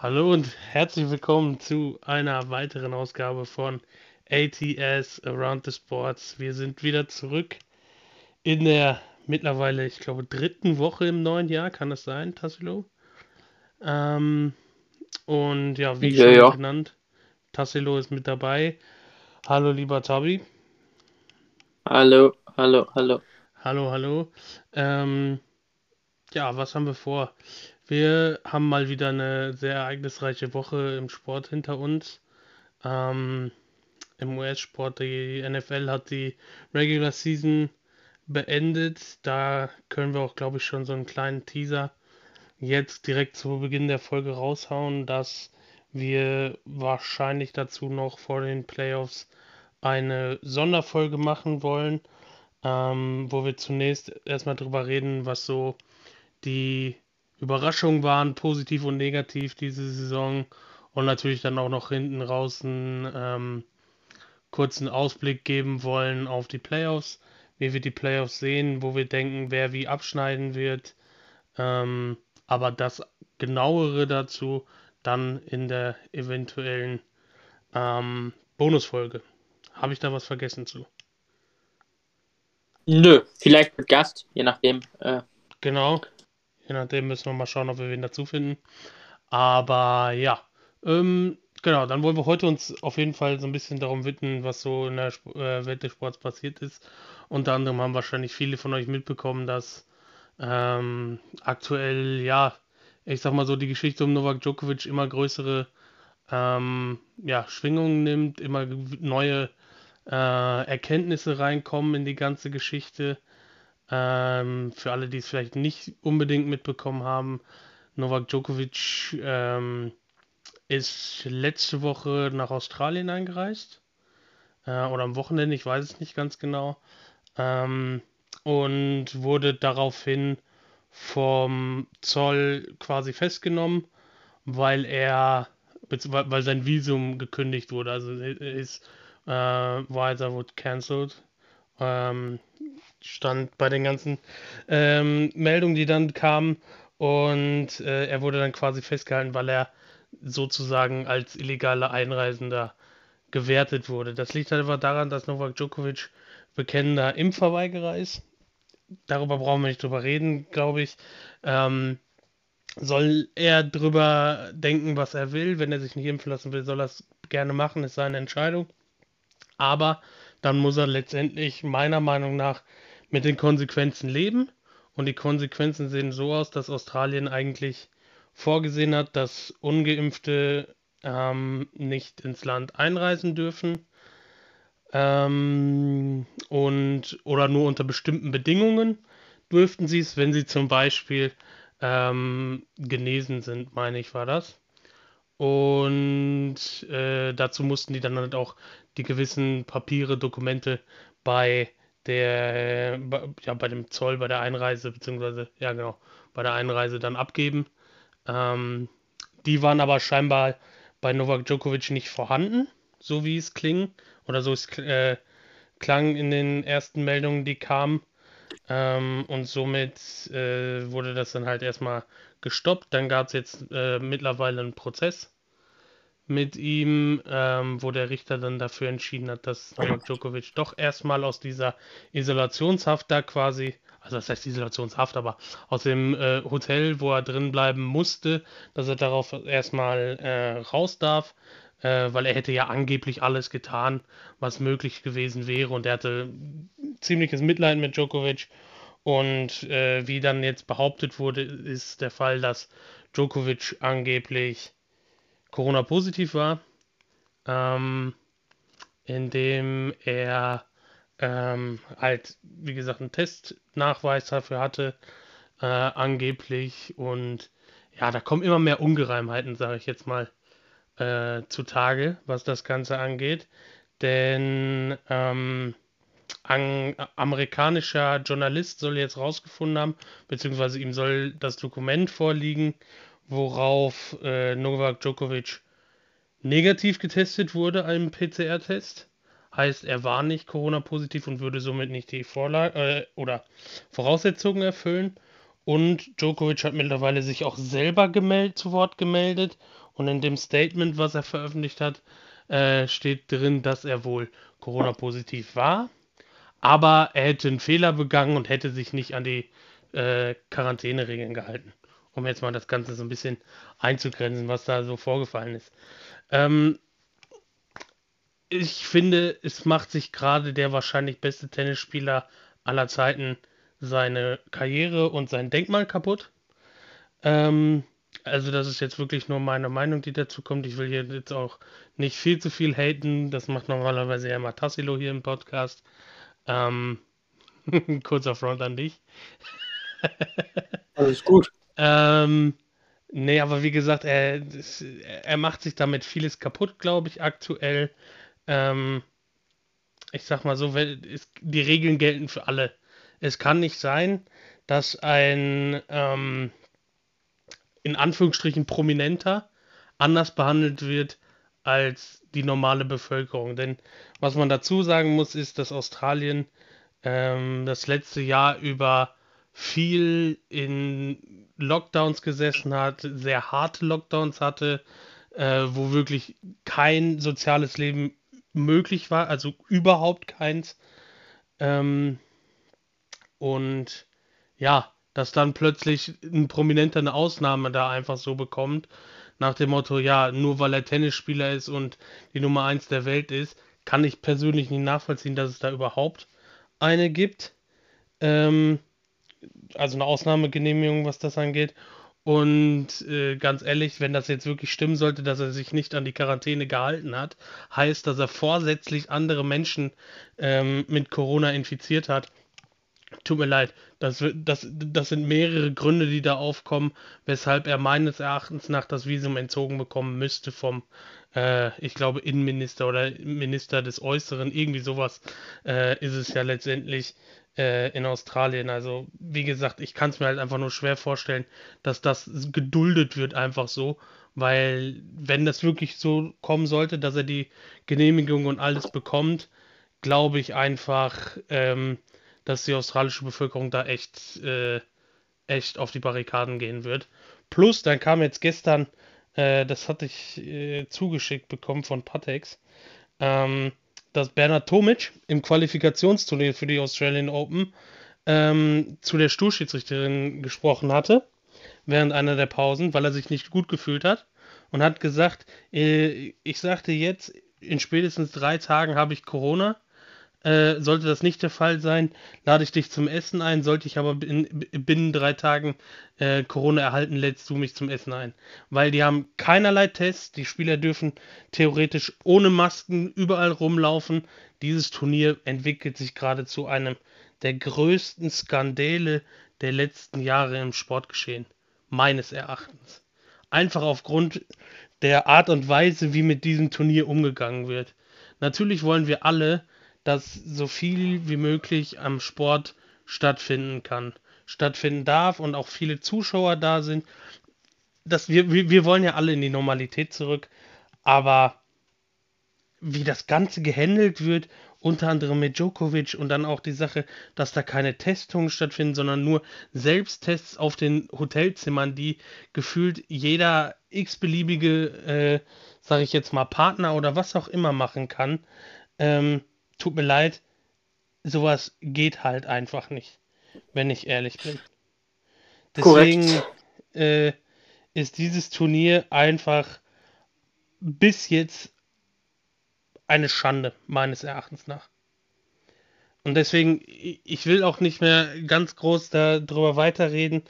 Hallo und herzlich willkommen zu einer weiteren Ausgabe von ATS Around the Sports. Wir sind wieder zurück in der mittlerweile, ich glaube, dritten Woche im neuen Jahr. Kann das sein, Tassilo? Ähm, und ja, wie Ja, schon ja. genannt, Tassilo ist mit dabei. Hallo, lieber Tabi. Hallo, hallo, hallo. Hallo, hallo. Ähm, ja, was haben wir vor? Wir haben mal wieder eine sehr ereignisreiche Woche im Sport hinter uns. Ähm, Im US-Sport, die NFL hat die Regular Season beendet. Da können wir auch, glaube ich, schon so einen kleinen Teaser jetzt direkt zu Beginn der Folge raushauen, dass wir wahrscheinlich dazu noch vor den Playoffs eine Sonderfolge machen wollen, ähm, wo wir zunächst erstmal drüber reden, was so die Überraschungen waren, positiv und negativ diese Saison und natürlich dann auch noch hinten raus einen ähm, kurzen Ausblick geben wollen auf die Playoffs, wie wir die Playoffs sehen, wo wir denken, wer wie abschneiden wird. Ähm, aber das genauere dazu dann in der eventuellen ähm, Bonusfolge. Habe ich da was vergessen zu? Nö, vielleicht mit Gast, je nachdem. Äh, Genau. Je nachdem müssen wir mal schauen, ob wir wen dazu finden. Aber ja, ähm, genau, dann wollen wir heute uns auf jeden Fall so ein bisschen darum widmen, was so in der Sp äh, Welt des Sports passiert ist. Unter anderem haben wahrscheinlich viele von euch mitbekommen, dass ähm, aktuell, ja, ich sag mal so, die Geschichte um Novak Djokovic immer größere ähm, ja, Schwingungen nimmt, immer neue äh, Erkenntnisse reinkommen in die ganze Geschichte. Ähm, für alle, die es vielleicht nicht unbedingt mitbekommen haben, Novak Djokovic ähm, ist letzte Woche nach Australien eingereist. Äh, oder am Wochenende, ich weiß es nicht ganz genau. Ähm, und wurde daraufhin vom Zoll quasi festgenommen, weil er, weil sein Visum gekündigt wurde. Also his äh, visa wurde cancelled. Ähm, stand bei den ganzen ähm, Meldungen, die dann kamen. Und äh, er wurde dann quasi festgehalten, weil er sozusagen als illegaler Einreisender gewertet wurde. Das liegt halt einfach daran, dass Novak Djokovic bekennender Impfverweigerer ist. Darüber brauchen wir nicht drüber reden, glaube ich. Ähm, soll er drüber denken, was er will. Wenn er sich nicht impfen lassen will, soll er es gerne machen, ist seine Entscheidung. Aber dann muss er letztendlich meiner Meinung nach mit den Konsequenzen leben. Und die Konsequenzen sehen so aus, dass Australien eigentlich vorgesehen hat, dass ungeimpfte ähm, nicht ins Land einreisen dürfen. Ähm, und oder nur unter bestimmten Bedingungen dürften sie es, wenn sie zum Beispiel ähm, genesen sind, meine ich, war das. Und äh, dazu mussten die dann halt auch die gewissen Papiere, Dokumente bei der, ja, bei dem Zoll, bei der Einreise, beziehungsweise, ja genau, bei der Einreise dann abgeben. Ähm, die waren aber scheinbar bei Novak Djokovic nicht vorhanden, so wie es kling, oder so es äh, klang in den ersten Meldungen, die kamen. Ähm, und somit äh, wurde das dann halt erstmal gestoppt. Dann gab es jetzt äh, mittlerweile einen Prozess mit ihm, ähm, wo der Richter dann dafür entschieden hat, dass Novak Djokovic doch erstmal aus dieser Isolationshaft da quasi, also das heißt Isolationshaft, aber aus dem äh, Hotel, wo er drin bleiben musste, dass er darauf erstmal äh, raus darf, äh, weil er hätte ja angeblich alles getan, was möglich gewesen wäre und er hatte ziemliches Mitleid mit Djokovic. Und äh, wie dann jetzt behauptet wurde, ist der Fall, dass Djokovic angeblich Corona-positiv war, ähm, indem er ähm, halt, wie gesagt, einen Testnachweis dafür hatte, äh, angeblich. Und ja, da kommen immer mehr Ungereimheiten, sage ich jetzt mal, äh, zutage, was das Ganze angeht. Denn ähm, ein amerikanischer Journalist soll jetzt rausgefunden haben, beziehungsweise ihm soll das Dokument vorliegen, worauf äh, Novak Djokovic negativ getestet wurde, einem PCR-Test. Heißt, er war nicht Corona-positiv und würde somit nicht die Vorlage äh, oder Voraussetzungen erfüllen. Und Djokovic hat mittlerweile sich auch selber gemeldet, zu Wort gemeldet. Und in dem Statement, was er veröffentlicht hat, äh, steht drin, dass er wohl Corona-positiv war. Aber er hätte einen Fehler begangen und hätte sich nicht an die äh, Quarantäneregeln gehalten. Um jetzt mal das Ganze so ein bisschen einzugrenzen, was da so vorgefallen ist. Ähm, ich finde, es macht sich gerade der wahrscheinlich beste Tennisspieler aller Zeiten seine Karriere und sein Denkmal kaputt. Ähm, also das ist jetzt wirklich nur meine Meinung, die dazu kommt. Ich will hier jetzt auch nicht viel zu viel haten. Das macht normalerweise ja immer Tassilo hier im Podcast. Ähm, kurzer Front an dich. Alles gut. ähm, nee, aber wie gesagt, er, er macht sich damit vieles kaputt, glaube ich, aktuell. Ähm, ich sag mal so, die Regeln gelten für alle. Es kann nicht sein, dass ein ähm, in Anführungsstrichen Prominenter anders behandelt wird als die normale Bevölkerung. Denn was man dazu sagen muss, ist, dass Australien ähm, das letzte Jahr über viel in Lockdowns gesessen hat, sehr harte Lockdowns hatte, äh, wo wirklich kein soziales Leben möglich war, also überhaupt keins. Ähm, und ja, dass dann plötzlich ein Prominenter eine Ausnahme da einfach so bekommt, nach dem Motto, ja, nur weil er Tennisspieler ist und die Nummer 1 der Welt ist, kann ich persönlich nicht nachvollziehen, dass es da überhaupt eine gibt. Ähm, also eine Ausnahmegenehmigung, was das angeht. Und äh, ganz ehrlich, wenn das jetzt wirklich stimmen sollte, dass er sich nicht an die Quarantäne gehalten hat, heißt, dass er vorsätzlich andere Menschen ähm, mit Corona infiziert hat, Tut mir leid, das, das, das sind mehrere Gründe, die da aufkommen, weshalb er meines Erachtens nach das Visum entzogen bekommen müsste vom, äh, ich glaube, Innenminister oder Minister des Äußeren, irgendwie sowas äh, ist es ja letztendlich äh, in Australien. Also, wie gesagt, ich kann es mir halt einfach nur schwer vorstellen, dass das geduldet wird, einfach so, weil, wenn das wirklich so kommen sollte, dass er die Genehmigung und alles bekommt, glaube ich einfach, ähm, dass die australische Bevölkerung da echt, äh, echt auf die Barrikaden gehen wird. Plus, dann kam jetzt gestern, äh, das hatte ich äh, zugeschickt bekommen von Patex, ähm, dass Bernhard Tomic im Qualifikationsturnier für die Australian Open ähm, zu der Stuhlschiedsrichterin gesprochen hatte, während einer der Pausen, weil er sich nicht gut gefühlt hat und hat gesagt, äh, ich sagte jetzt, in spätestens drei Tagen habe ich Corona äh, sollte das nicht der Fall sein, lade ich dich zum Essen ein. Sollte ich aber in, binnen drei Tagen äh, Corona erhalten, lädst du mich zum Essen ein. Weil die haben keinerlei Tests. Die Spieler dürfen theoretisch ohne Masken überall rumlaufen. Dieses Turnier entwickelt sich gerade zu einem der größten Skandale der letzten Jahre im Sportgeschehen. Meines Erachtens. Einfach aufgrund der Art und Weise, wie mit diesem Turnier umgegangen wird. Natürlich wollen wir alle dass so viel wie möglich am Sport stattfinden kann, stattfinden darf und auch viele Zuschauer da sind. Das, wir, wir wollen ja alle in die Normalität zurück, aber wie das Ganze gehandelt wird, unter anderem mit Djokovic und dann auch die Sache, dass da keine Testungen stattfinden, sondern nur Selbsttests auf den Hotelzimmern, die gefühlt jeder x-beliebige, äh, sage ich jetzt mal, Partner oder was auch immer machen kann. Ähm, tut mir leid, sowas geht halt einfach nicht, wenn ich ehrlich bin. Deswegen äh, ist dieses Turnier einfach bis jetzt eine Schande, meines Erachtens nach. Und deswegen, ich will auch nicht mehr ganz groß darüber weiterreden,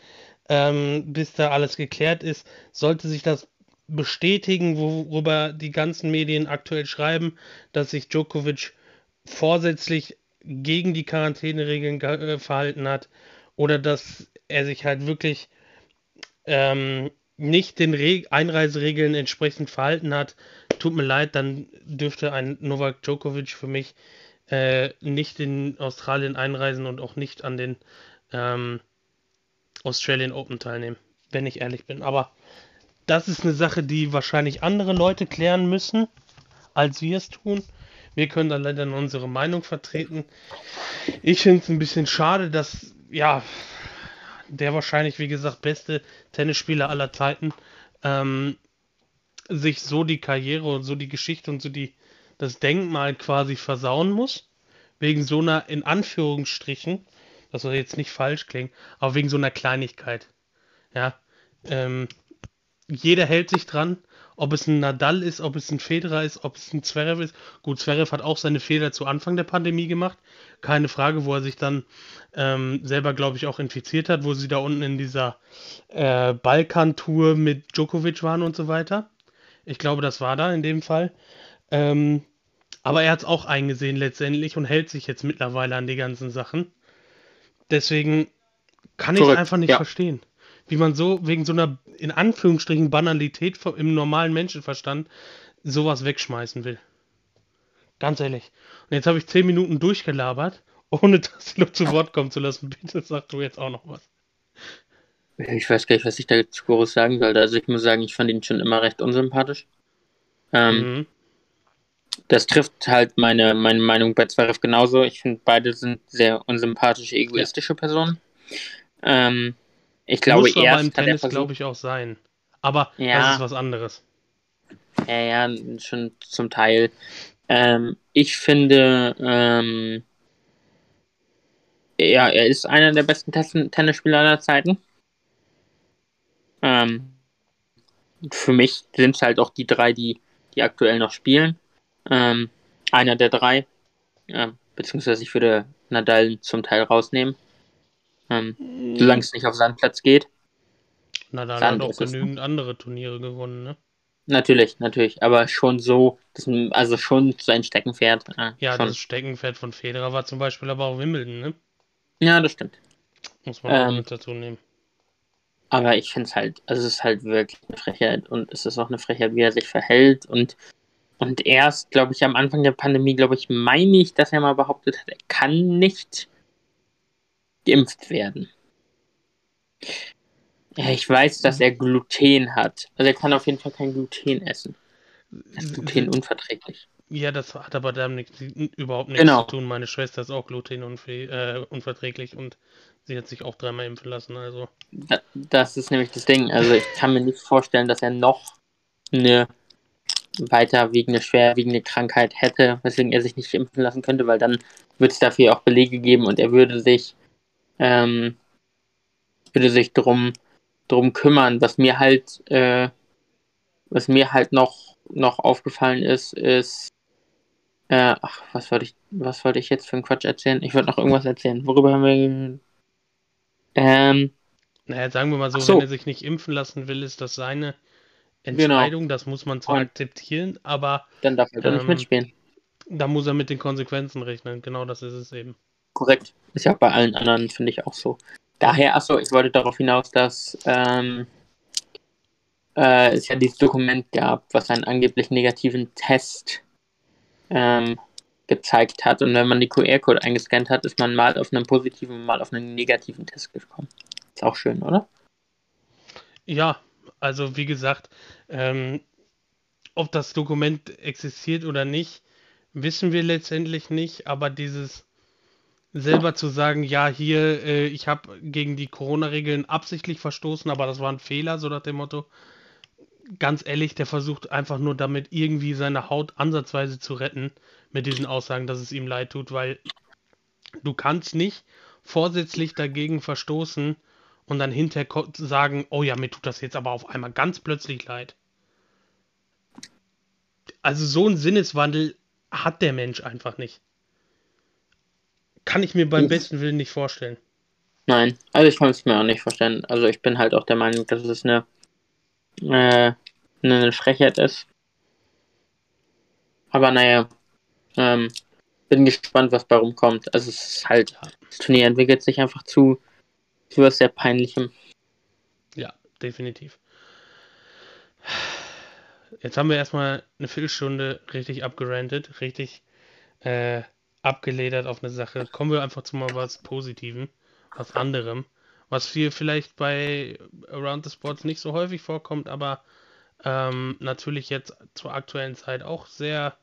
ähm, bis da alles geklärt ist. Sollte sich das bestätigen, worüber die ganzen Medien aktuell schreiben, dass sich Djokovic vorsätzlich gegen die Quarantäneregeln äh, verhalten hat oder dass er sich halt wirklich ähm, nicht den Re Einreiseregeln entsprechend verhalten hat, tut mir leid, dann dürfte ein Novak Djokovic für mich äh, nicht in Australien einreisen und auch nicht an den ähm, Australian Open teilnehmen, wenn ich ehrlich bin. Aber das ist eine Sache, die wahrscheinlich andere Leute klären müssen, als wir es tun. Wir können dann leider nur unsere Meinung vertreten. Ich finde es ein bisschen schade, dass, ja, der wahrscheinlich, wie gesagt, beste Tennisspieler aller Zeiten, ähm, sich so die Karriere und so die Geschichte und so die, das Denkmal quasi versauen muss. Wegen so einer, in Anführungsstrichen, das soll jetzt nicht falsch klingen, aber wegen so einer Kleinigkeit. Ja. Ähm, jeder hält sich dran, ob es ein Nadal ist, ob es ein Federer ist, ob es ein Zverev ist. Gut, Zverev hat auch seine Fehler zu Anfang der Pandemie gemacht. Keine Frage, wo er sich dann ähm, selber, glaube ich, auch infiziert hat, wo sie da unten in dieser äh, Balkan-Tour mit Djokovic waren und so weiter. Ich glaube, das war da in dem Fall. Ähm, aber er hat es auch eingesehen letztendlich und hält sich jetzt mittlerweile an die ganzen Sachen. Deswegen kann ich es einfach nicht ja. verstehen wie man so wegen so einer in Anführungsstrichen Banalität im normalen Menschenverstand sowas wegschmeißen will. Ganz ehrlich. Und jetzt habe ich zehn Minuten durchgelabert, ohne das noch zu Wort kommen zu lassen. Bitte sag du jetzt auch noch was. Ich weiß gar nicht, was ich da jetzt groß sagen sollte. Also ich muss sagen, ich fand ihn schon immer recht unsympathisch. Ähm, mhm. Das trifft halt meine, meine Meinung bei Zverev genauso. Ich finde, beide sind sehr unsympathische, egoistische. Personen. Ähm, ich glaube, aber im Tennis, glaube ich, auch sein. Aber ja. das ist was anderes. Ja, ja, schon zum Teil. Ähm, ich finde, ähm, ja, er ist einer der besten Tennisspieler aller Zeiten. Ähm, für mich sind es halt auch die drei, die, die aktuell noch spielen. Ähm, einer der drei. Äh, beziehungsweise ich würde Nadal zum Teil rausnehmen. Ähm, solange es nicht auf Sandplatz geht. Na, da hat auch genügend andere Turniere gewonnen, ne? Natürlich, natürlich, aber schon so, das, also schon sein Steckenpferd. Äh, ja, schon. das Steckenpferd von Federer war zum Beispiel aber auch Wimbledon, ne? Ja, das stimmt. Muss man ähm, auch mit dazu nehmen. Aber ich finde es halt, also es ist halt wirklich eine Frechheit und es ist auch eine Frechheit, wie er sich verhält und und erst, glaube ich, am Anfang der Pandemie, glaube ich, meine ich, dass er mal behauptet hat, er kann nicht geimpft werden. Ja, ich weiß, dass er Gluten hat. Also er kann auf jeden Fall kein Gluten essen. Er ist glutenunverträglich. Ja, das hat aber damit überhaupt nichts genau. zu tun. Meine Schwester ist auch glutenunverträglich äh, und sie hat sich auch dreimal impfen lassen. Also. das ist nämlich das Ding. Also ich kann mir nicht vorstellen, dass er noch eine weiterwiegende, schwerwiegende Krankheit hätte, weswegen er sich nicht impfen lassen könnte, weil dann würde es dafür auch Belege geben und er würde sich ähm, würde sich drum, drum kümmern. Was mir halt, äh, was mir halt noch, noch aufgefallen ist, ist, äh, ach, was wollte ich, was wollte ich jetzt für einen Quatsch erzählen? Ich wollte noch irgendwas erzählen. Worüber haben wir, ähm, naja, sagen wir mal so, so, wenn er sich nicht impfen lassen will, ist das seine Entscheidung, genau. das muss man zwar Und akzeptieren, aber dann darf er ähm, nicht mitspielen. Da muss er mit den Konsequenzen rechnen, genau das ist es eben. Korrekt. Ist ja bei allen anderen, finde ich auch so. Daher, achso, ich wollte darauf hinaus, dass ähm, äh, es ja dieses Dokument gab, was einen angeblich negativen Test ähm, gezeigt hat. Und wenn man die QR-Code eingescannt hat, ist man mal auf einen positiven, mal auf einen negativen Test gekommen. Ist auch schön, oder? Ja, also wie gesagt, ähm, ob das Dokument existiert oder nicht, wissen wir letztendlich nicht, aber dieses selber zu sagen, ja, hier, äh, ich habe gegen die Corona-Regeln absichtlich verstoßen, aber das war ein Fehler, so nach dem Motto. Ganz ehrlich, der versucht einfach nur damit irgendwie seine Haut ansatzweise zu retten mit diesen Aussagen, dass es ihm leid tut, weil du kannst nicht vorsätzlich dagegen verstoßen und dann hinterher sagen, oh ja, mir tut das jetzt aber auf einmal ganz plötzlich leid. Also so einen Sinneswandel hat der Mensch einfach nicht. Kann ich mir beim ich, besten Willen nicht vorstellen. Nein, also ich kann es mir auch nicht vorstellen. Also ich bin halt auch der Meinung, dass es eine, äh, eine Frechheit ist. Aber naja, ähm, bin gespannt, was bei rumkommt. Also es ist halt, das Turnier entwickelt sich einfach zu, zu was sehr Peinlichem. Ja, definitiv. Jetzt haben wir erstmal eine Viertelstunde richtig abgerantet, richtig äh, abgeledert auf eine Sache. Kommen wir einfach zu mal was Positiven, was anderem, was hier vielleicht bei Around the Sports nicht so häufig vorkommt, aber ähm, natürlich jetzt zur aktuellen Zeit auch sehr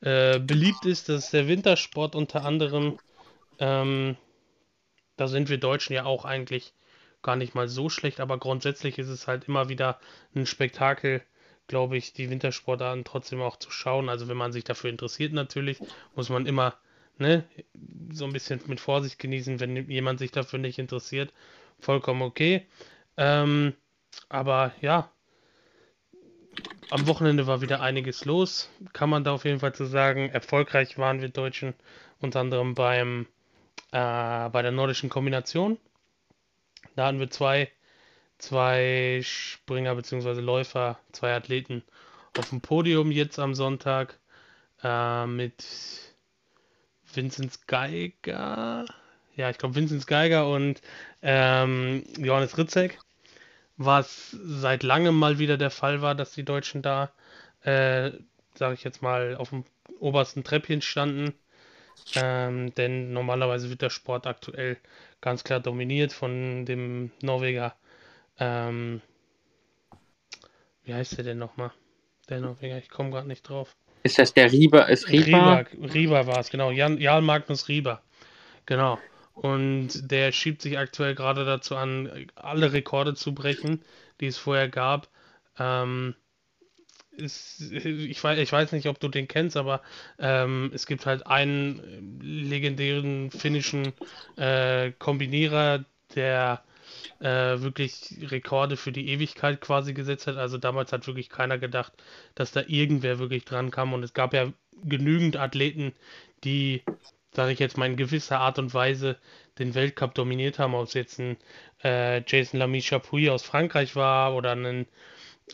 äh, beliebt ist. Das ist der Wintersport unter anderem. Ähm, da sind wir Deutschen ja auch eigentlich gar nicht mal so schlecht, aber grundsätzlich ist es halt immer wieder ein Spektakel, glaube ich, die Wintersportarten trotzdem auch zu schauen. Also wenn man sich dafür interessiert natürlich, muss man immer ne, so ein bisschen mit Vorsicht genießen, wenn jemand sich dafür nicht interessiert. Vollkommen okay. Ähm, aber ja, am Wochenende war wieder einiges los, kann man da auf jeden Fall zu sagen. Erfolgreich waren wir Deutschen unter anderem beim äh, bei der nordischen Kombination. Da hatten wir zwei, zwei Springer bzw. Läufer, zwei Athleten auf dem Podium jetzt am Sonntag äh, mit Vinzenz Geiger. Ja, ich glaube Vinzenz Geiger und ähm, Johannes Ritzek. Was seit langem mal wieder der Fall war, dass die Deutschen da, äh, sage ich jetzt mal, auf dem obersten Treppchen standen. Ähm, denn normalerweise wird der Sport aktuell ganz klar dominiert von dem Norweger. Ähm, wie heißt der denn nochmal? Der Norweger, ich komme gerade nicht drauf. Ist das der Rieber? Ist Rieber? Rieber, Rieber war es, genau. Jan, Jan Magnus Rieber. Genau. Und der schiebt sich aktuell gerade dazu an, alle Rekorde zu brechen, die es vorher gab. Ähm, ist, ich, weiß, ich weiß nicht, ob du den kennst, aber ähm, es gibt halt einen legendären finnischen äh, Kombinierer, der äh, wirklich Rekorde für die Ewigkeit quasi gesetzt hat. Also damals hat wirklich keiner gedacht, dass da irgendwer wirklich dran kam. Und es gab ja genügend Athleten, die, sage ich jetzt mal, in gewisser Art und Weise den Weltcup dominiert haben. Ob es jetzt ein äh, Jason Lamy Chapuis aus Frankreich war oder ein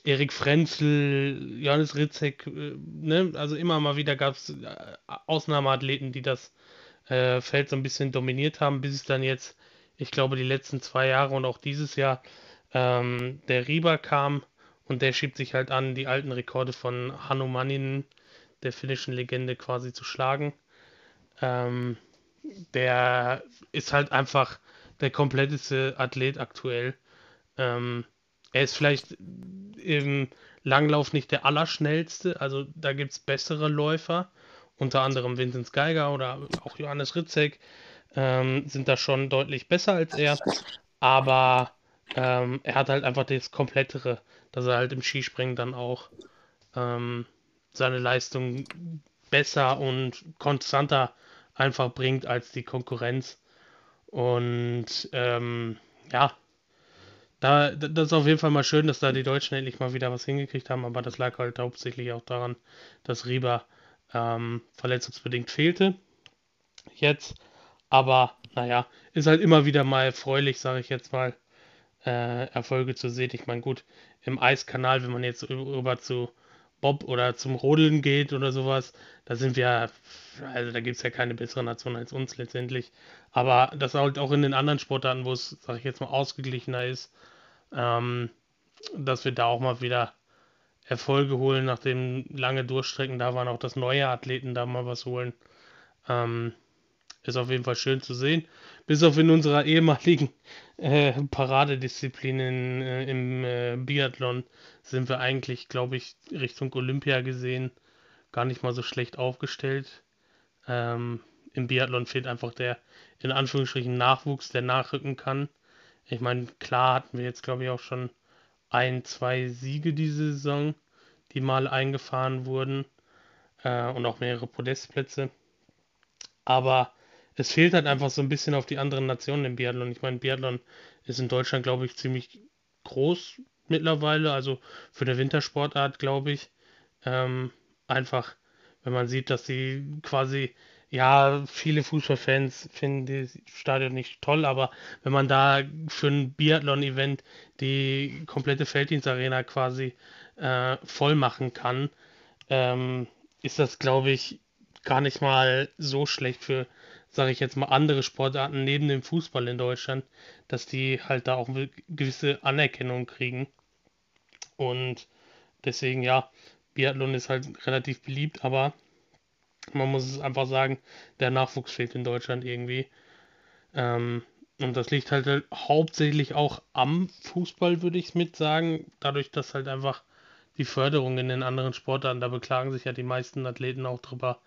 Erik Frenzel, Johannes Ritzek, äh, ne? also immer mal wieder gab es äh, Ausnahmeathleten, die das äh, Feld so ein bisschen dominiert haben, bis es dann jetzt, ich glaube, die letzten zwei Jahre und auch dieses Jahr ähm, der Rieber kam und der schiebt sich halt an, die alten Rekorde von Hanno Manninen, der finnischen Legende, quasi zu schlagen. Ähm, der ist halt einfach der kompletteste Athlet aktuell. Ähm, er ist vielleicht im Langlauf nicht der allerschnellste, also da gibt es bessere Läufer, unter anderem Vinzenz Geiger oder auch Johannes Ritzek ähm, sind da schon deutlich besser als er, aber ähm, er hat halt einfach das Komplettere, dass er halt im Skispringen dann auch ähm, seine Leistung besser und konstanter einfach bringt als die Konkurrenz. Und ähm, ja, da, das ist auf jeden Fall mal schön, dass da die Deutschen endlich mal wieder was hingekriegt haben, aber das lag halt hauptsächlich auch daran, dass Rieber ähm, verletzungsbedingt fehlte. Jetzt. Aber naja, ist halt immer wieder mal erfreulich, sage ich jetzt mal, äh, Erfolge zu sehen. Ich meine, gut, im Eiskanal, wenn man jetzt rüber zu Bob oder zum Rodeln geht oder sowas, da sind wir, also da gibt es ja keine bessere Nation als uns letztendlich. Aber das halt auch in den anderen Sportarten, wo es, sage ich jetzt mal, ausgeglichener ist, ähm, dass wir da auch mal wieder Erfolge holen, nachdem lange Durchstrecken da waren, auch dass neue Athleten da mal was holen. Ähm, ist auf jeden Fall schön zu sehen. Bis auf in unserer ehemaligen äh, Paradedisziplin in, äh, im äh, Biathlon sind wir eigentlich, glaube ich, Richtung Olympia gesehen gar nicht mal so schlecht aufgestellt. Ähm, Im Biathlon fehlt einfach der in Anführungsstrichen Nachwuchs, der nachrücken kann. Ich meine, klar hatten wir jetzt, glaube ich, auch schon ein, zwei Siege diese Saison, die mal eingefahren wurden äh, und auch mehrere Podestplätze. Aber es fehlt halt einfach so ein bisschen auf die anderen Nationen im Biathlon. Ich meine, Biathlon ist in Deutschland, glaube ich, ziemlich groß mittlerweile, also für eine Wintersportart, glaube ich. Ähm, einfach, wenn man sieht, dass sie quasi ja, viele Fußballfans finden das Stadion nicht toll, aber wenn man da für ein Biathlon-Event die komplette Felddienstarena quasi äh, voll machen kann, ähm, ist das, glaube ich, gar nicht mal so schlecht für, sage ich jetzt mal, andere Sportarten neben dem Fußball in Deutschland, dass die halt da auch eine gewisse Anerkennung kriegen. Und deswegen, ja, Biathlon ist halt relativ beliebt, aber man muss es einfach sagen, der Nachwuchs fehlt in Deutschland irgendwie. Ähm, und das liegt halt, halt hauptsächlich auch am Fußball, würde ich es mit sagen. Dadurch, dass halt einfach die Förderung in den anderen Sportarten, da beklagen sich ja die meisten Athleten auch drüber,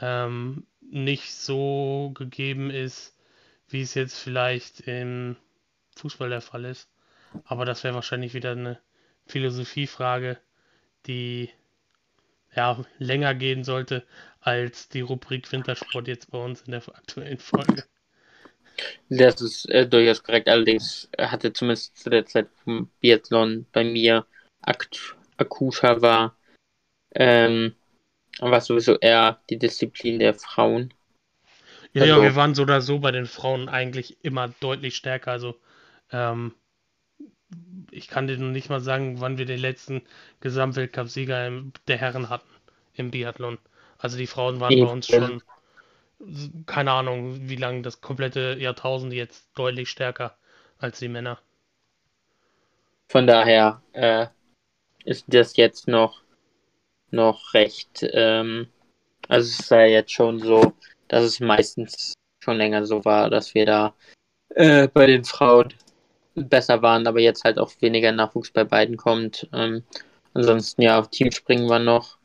ähm, nicht so gegeben ist, wie es jetzt vielleicht im, Fußball der Fall ist. Aber das wäre wahrscheinlich wieder eine Philosophiefrage, die ja länger gehen sollte als die Rubrik Wintersport jetzt bei uns in der aktuellen Folge. Das ist äh, durchaus korrekt. Allerdings hatte zumindest zu der Zeit vom Biathlon bei mir akt akuter war, ähm, war sowieso eher die Disziplin der Frauen. Ja, also, ja, wir waren so oder so bei den Frauen eigentlich immer deutlich stärker. Also, ähm, ich kann dir noch nicht mal sagen, wann wir den letzten Gesamtweltcup-Sieger der Herren hatten im Biathlon. Also die Frauen waren bei uns schon, keine Ahnung, wie lange das komplette Jahrtausend jetzt deutlich stärker als die Männer. Von daher äh, ist das jetzt noch, noch recht, ähm, also es ist ja jetzt schon so, dass es meistens schon länger so war, dass wir da äh, bei den Frauen besser waren, aber jetzt halt auch weniger Nachwuchs bei beiden kommt. Ähm, ansonsten ja, Teamspringen war noch.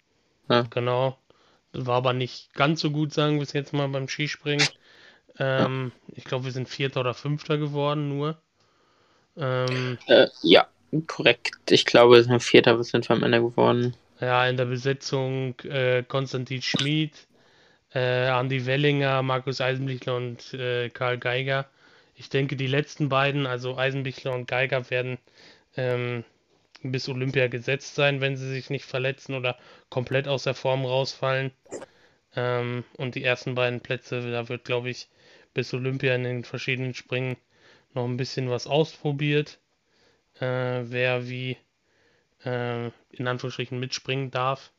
Ja. Genau. War aber nicht ganz so gut, sagen wir es jetzt mal beim Skispringen. Ähm. Ich glaube, wir sind Vierter oder Fünfter geworden, nur. Ähm, äh, ja, korrekt. Ich glaube, wir sind Vierter, wir sind am Ende geworden. Ja, in der Besetzung äh, Konstantin Schmid, äh, Andi Wellinger, Markus Eisenbichler und äh, Karl Geiger. Ich denke, die letzten beiden, also Eisenbichler und Geiger, werden ähm, bis Olympia gesetzt sein, wenn sie sich nicht verletzen oder komplett aus der Form rausfallen. Ähm, und die ersten beiden Plätze, da wird, glaube ich, bis Olympia in den verschiedenen Springen noch ein bisschen was ausprobiert. Äh, wer wie äh, in Anführungsstrichen mitspringen darf.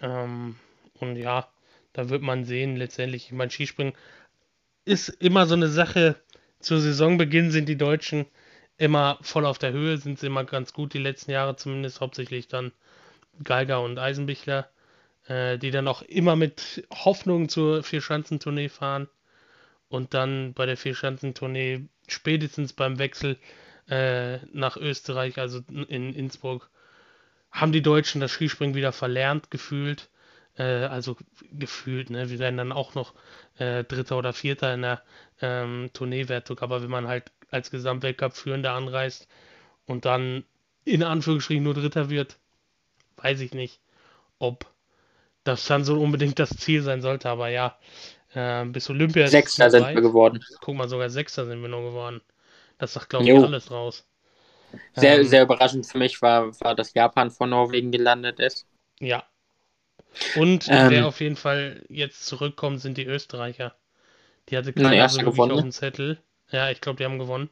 Ähm, und ja, da wird man sehen, letztendlich, ich meine, Skispringen ist immer so eine Sache. Zu Saisonbeginn sind die Deutschen immer voll auf der Höhe, sind sie immer ganz gut, die letzten Jahre zumindest, hauptsächlich dann Geiger und Eisenbichler, äh, die dann auch immer mit Hoffnung zur Vierschanzentournee fahren und dann bei der Vierschanzentournee spätestens beim Wechsel äh, nach Österreich, also in Innsbruck, haben die Deutschen das Skispringen wieder verlernt gefühlt. Äh, also gefühlt, ne? Wir werden dann auch noch äh, Dritter oder Vierter in der ähm, Tourneewertung, aber wenn man halt als Gesamtweltcup-Führender anreist und dann in Anführungsstrichen nur Dritter wird, weiß ich nicht, ob das dann so unbedingt das Ziel sein sollte, aber ja, äh, bis Olympia Sechster sind wir geworden. Guck mal, sogar Sechster sind wir nur geworden. Das sagt, glaube ich, alles raus. Sehr, ähm, sehr überraschend für mich war, war, dass Japan vor Norwegen gelandet ist. Ja. Und ähm, wer auf jeden Fall jetzt zurückkommt, sind die Österreicher. Die hatte keiner so wirklich gewonnen. auf dem Zettel. Ja, ich glaube, die haben gewonnen.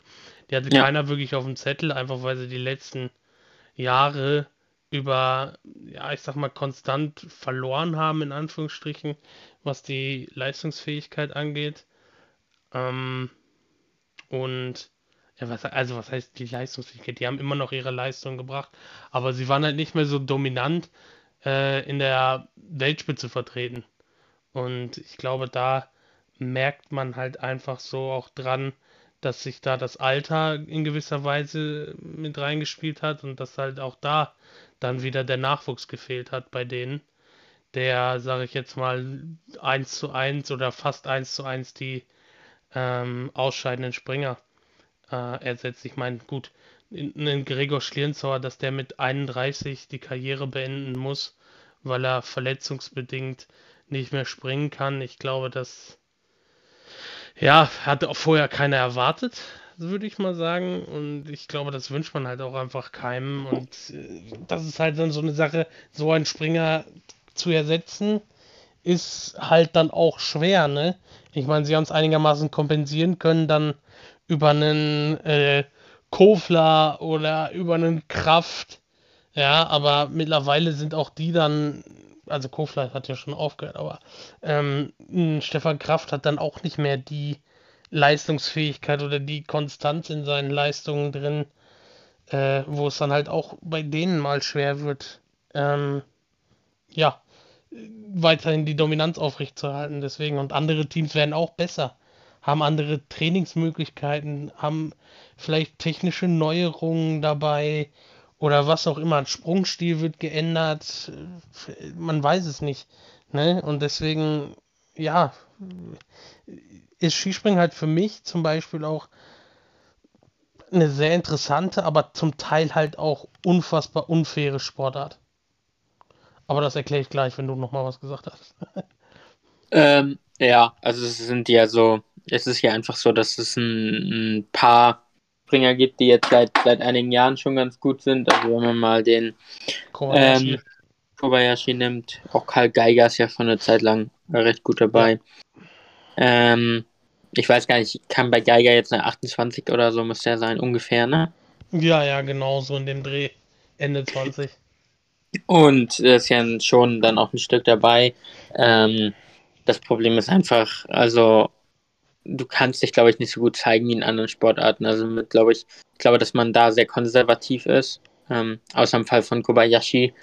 Die hatte ja. keiner wirklich auf dem Zettel, einfach weil sie die letzten Jahre über, ja, ich sag mal, konstant verloren haben, in Anführungsstrichen, was die Leistungsfähigkeit angeht. Ähm, und ja, was, also was heißt die Leistungsfähigkeit? Die haben immer noch ihre Leistung gebracht, aber sie waren halt nicht mehr so dominant äh, in der Weltspitze vertreten. Und ich glaube, da merkt man halt einfach so auch dran, dass sich da das Alter in gewisser Weise mit reingespielt hat und dass halt auch da dann wieder der Nachwuchs gefehlt hat bei denen, der, sage ich jetzt mal, 1 zu 1 oder fast 1 zu 1 die ähm, ausscheidenden Springer äh, ersetzt. Ich meine, gut, ein Gregor Schlierenzauer, dass der mit 31 die Karriere beenden muss, weil er verletzungsbedingt nicht mehr springen kann. Ich glaube, das ja, hat auch vorher keiner erwartet, würde ich mal sagen. Und ich glaube, das wünscht man halt auch einfach keinem. Und äh, das ist halt dann so eine Sache, so einen Springer zu ersetzen, ist halt dann auch schwer, ne? Ich meine, sie haben es einigermaßen kompensieren können, dann über einen äh, Kofler oder über einen Kraft. Ja, aber mittlerweile sind auch die dann also Kofler hat ja schon aufgehört, aber ähm, Stefan Kraft hat dann auch nicht mehr die Leistungsfähigkeit oder die Konstanz in seinen Leistungen drin, äh, wo es dann halt auch bei denen mal schwer wird, ähm, ja, weiterhin die Dominanz aufrechtzuerhalten. Deswegen, und andere Teams werden auch besser, haben andere Trainingsmöglichkeiten, haben vielleicht technische Neuerungen dabei, oder was auch immer. Ein Sprungstil wird geändert. Man weiß es nicht. Ne? Und deswegen, ja, ist Skispringen halt für mich zum Beispiel auch eine sehr interessante, aber zum Teil halt auch unfassbar unfaire Sportart. Aber das erkläre ich gleich, wenn du nochmal was gesagt hast. ähm, ja, also es sind ja so, es ist ja einfach so, dass es ein, ein paar Springer gibt, die jetzt seit, seit einigen Jahren schon ganz gut sind. Also wenn man mal den Kobayashi, ähm, Kobayashi nimmt, auch Karl Geiger ist ja schon eine Zeit lang recht gut dabei. Ja. Ähm, ich weiß gar nicht, kann bei Geiger jetzt eine 28 oder so müsste er sein, ungefähr, ne? Ja, ja, genau, so in dem Dreh. Ende 20. Und ist ja schon dann auch ein Stück dabei. Ähm, das Problem ist einfach, also du kannst dich, glaube ich, nicht so gut zeigen wie in anderen Sportarten. Also mit, glaube ich, ich glaube, dass man da sehr konservativ ist. Ähm, außer im Fall von Kobayashi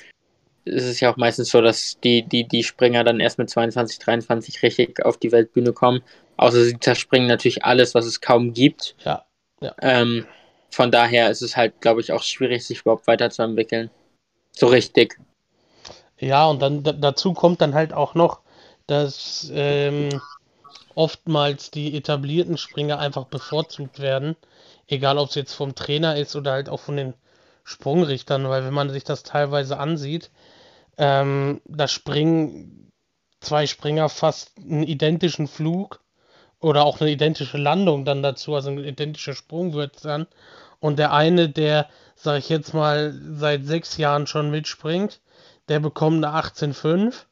ist es ja auch meistens so, dass die, die, die Springer dann erst mit 22, 23 richtig auf die Weltbühne kommen. Außer sie zerspringen natürlich alles, was es kaum gibt. Ja. ja. Ähm, von daher ist es halt, glaube ich, auch schwierig, sich überhaupt weiterzuentwickeln. So richtig. Ja, und dann dazu kommt dann halt auch noch, dass ähm, oftmals die etablierten Springer einfach bevorzugt werden. Egal, ob es jetzt vom Trainer ist oder halt auch von den Sprungrichtern, weil wenn man sich das teilweise ansieht, ähm, da springen zwei Springer fast einen identischen Flug oder auch eine identische Landung dann dazu, also ein identischer Sprung wird es dann. Und der eine, der, sag ich jetzt mal, seit sechs Jahren schon mitspringt, der bekommt eine 18,5.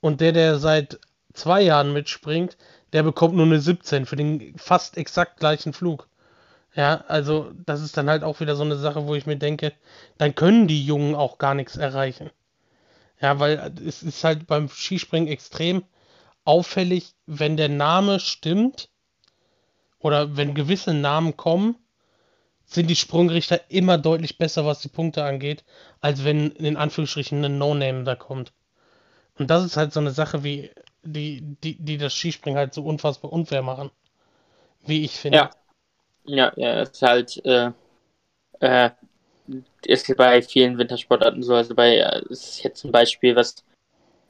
Und der, der seit zwei Jahren mitspringt, der bekommt nur eine 17 für den fast exakt gleichen Flug. Ja, also das ist dann halt auch wieder so eine Sache, wo ich mir denke, dann können die Jungen auch gar nichts erreichen. Ja, weil es ist halt beim Skispringen extrem auffällig, wenn der Name stimmt oder wenn gewisse Namen kommen, sind die Sprungrichter immer deutlich besser, was die Punkte angeht, als wenn in Anführungsstrichen ein No-Name da kommt. Und das ist halt so eine Sache, wie die, die, die das Skispringen halt so unfassbar unfair machen. Wie ich finde. Ja. Ja, ja, es ist halt, äh, äh, ist bei vielen Wintersportarten so. Also bei, äh, ist jetzt ein Beispiel, was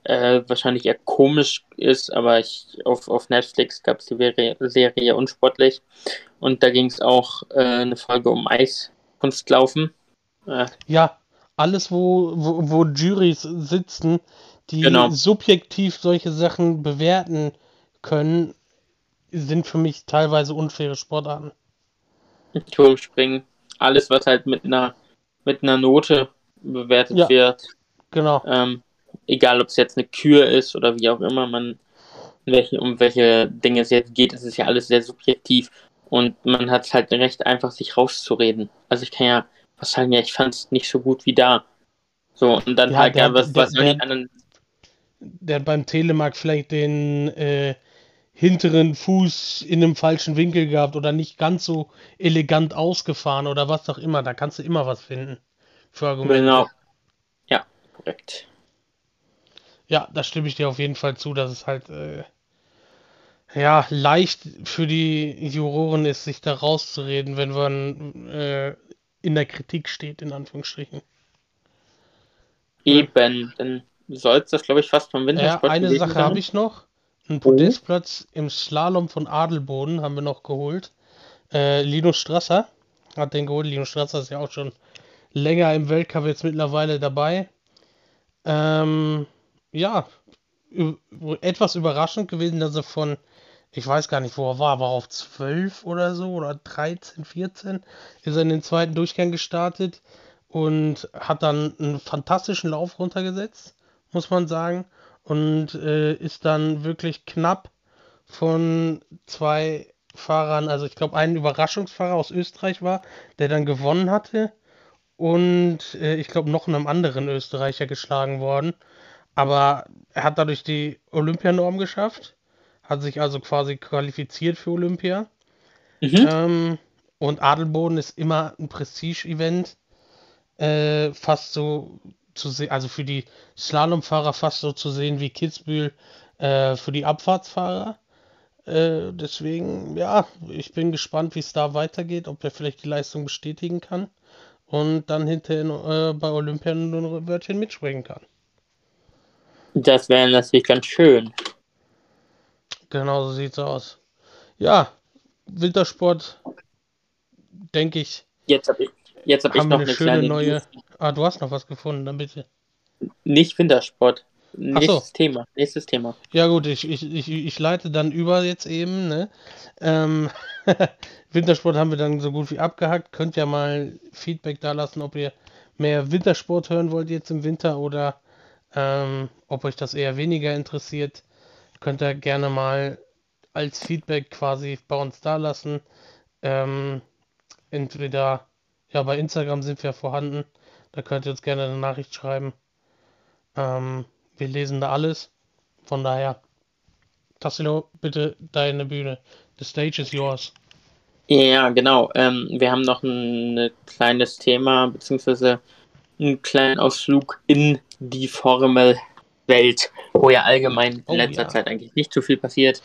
äh, wahrscheinlich eher komisch ist, aber ich, auf, auf Netflix gab es die Serie, Serie Unsportlich und da ging es auch äh, eine Folge um Eiskunstlaufen. Äh, ja, alles, wo, wo, wo Juries sitzen, die genau. subjektiv solche Sachen bewerten können, sind für mich teilweise unfaire Sportarten. Turmspringen, alles, was halt mit einer, mit einer Note bewertet ja, wird. Genau. Ähm, egal ob es jetzt eine Kür ist oder wie auch immer man, welche, um welche Dinge es jetzt geht, es ist ja alles sehr subjektiv und man hat es halt recht einfach, sich rauszureden. Also ich kann ja was sagen, ja, ich fand es nicht so gut wie da. So, und dann ja, halt, der, ja, was, was der, die anderen. Der hat beim Telemark vielleicht den äh, hinteren Fuß in einem falschen Winkel gehabt oder nicht ganz so elegant ausgefahren oder was auch immer. Da kannst du immer was finden für Argumente. Genau. Ja, korrekt. Ja, da stimme ich dir auf jeden Fall zu, dass es halt äh, ja leicht für die Juroren ist, sich da rauszureden, wenn man äh, in der Kritik steht, in Anführungsstrichen. Eben, dann soll es das, glaube ich, fast vom Wintersport Ja, eine Sache habe ich noch. Ein Podestplatz oh. im Slalom von Adelboden haben wir noch geholt. Äh, Lino Strasser hat den geholt. Lino Strasser ist ja auch schon länger im Weltcup jetzt mittlerweile dabei. Ähm, ja, etwas überraschend gewesen, dass er von, ich weiß gar nicht, wo er war, war auf 12 oder so oder 13, 14, ist er in den zweiten Durchgang gestartet und hat dann einen fantastischen Lauf runtergesetzt, muss man sagen, und äh, ist dann wirklich knapp von zwei Fahrern, also ich glaube, ein Überraschungsfahrer aus Österreich war, der dann gewonnen hatte und äh, ich glaube noch einem anderen Österreicher geschlagen worden. Aber er hat dadurch die Olympianorm geschafft, hat sich also quasi qualifiziert für Olympia. Mhm. Ähm, und Adelboden ist immer ein Prestige-Event, äh, fast so zu sehen, also für die Slalomfahrer fast so zu sehen wie Kitzbühel äh, für die Abfahrtsfahrer. Äh, deswegen, ja, ich bin gespannt, wie es da weitergeht, ob er vielleicht die Leistung bestätigen kann und dann hinterher äh, bei Olympia ein Wörtchen mitspringen kann. Das wäre natürlich ganz schön. Genau so sieht's aus. Ja, Wintersport denke ich, Jetzt habe ich, jetzt hab ich noch eine eine schöne kleine neue. News. Ah, du hast noch was gefunden, dann bitte. Nicht Wintersport. so. Nächstes Thema. Nächstes Thema. Ja gut, ich, ich, ich, ich leite dann über jetzt eben, ne? Ähm, Wintersport haben wir dann so gut wie abgehackt. Könnt ja mal Feedback da lassen, ob ihr mehr Wintersport hören wollt jetzt im Winter oder ähm, ob euch das eher weniger interessiert. Könnt ihr gerne mal als Feedback quasi bei uns da lassen. Ähm, entweder, ja, bei Instagram sind wir vorhanden. Da könnt ihr uns gerne eine Nachricht schreiben. Ähm, wir lesen da alles. Von daher, Tassilo, bitte deine Bühne. The stage is yours. Ja, genau. Ähm, wir haben noch ein, ein kleines Thema, beziehungsweise einen kleinen Ausflug in die Formelwelt, wo ja allgemein in Oh, letzter ja. Zeit eigentlich nicht so viel passiert.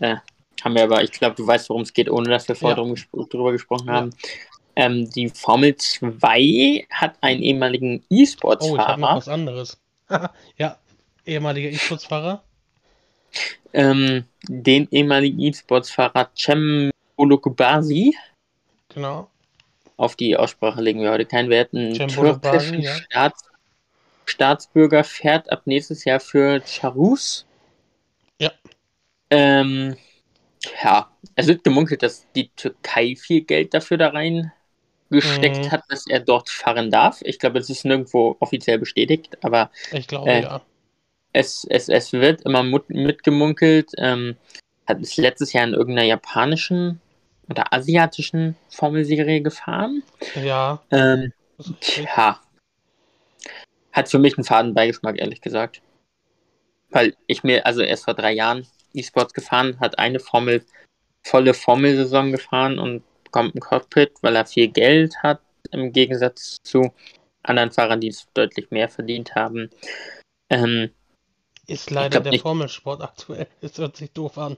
Äh, haben wir aber, ich glaube, du weißt, worum es geht, ohne dass wir vorher Ja. drüber gesprochen Ja. Ähm, die Formel 2 hat einen ehemaligen Oh, ich habe noch E-Sports-Fahrer, was anderes. ja, ehemaliger E-Sports-Fahrer. ähm, den ehemaligen E-Sports-Fahrer Cem Olokubasi. Genau. Auf die Aussprache legen wir heute keinen Wert. Ein türkischen ja. Staats Staatsbürger fährt ab nächstes Jahr für Charus. Ja. Ähm, ja, es wird gemunkelt, dass die Türkei viel Geld dafür da rein gesteckt Mhm. hat, dass er dort fahren darf. Ich glaube, es ist nirgendwo offiziell bestätigt, aber Ich glaube, Äh, ja. es, es, es wird immer mitgemunkelt. Ähm, hat es letztes Jahr in irgendeiner japanischen oder asiatischen Formelserie gefahren. Ja. Ähm. Tja. Hat für mich einen faden Beigeschmack, ehrlich gesagt. Weil ich mir, also erst vor drei Jahren E-Sports gefahren, hat eine Formel, volle Formelsaison gefahren und bekommt ein Cockpit, weil er viel Geld hat, im Gegensatz zu anderen Fahrern, die es deutlich mehr verdient haben. Ähm, Ist leider der nicht. Formelsport aktuell. Es hört sich doof an.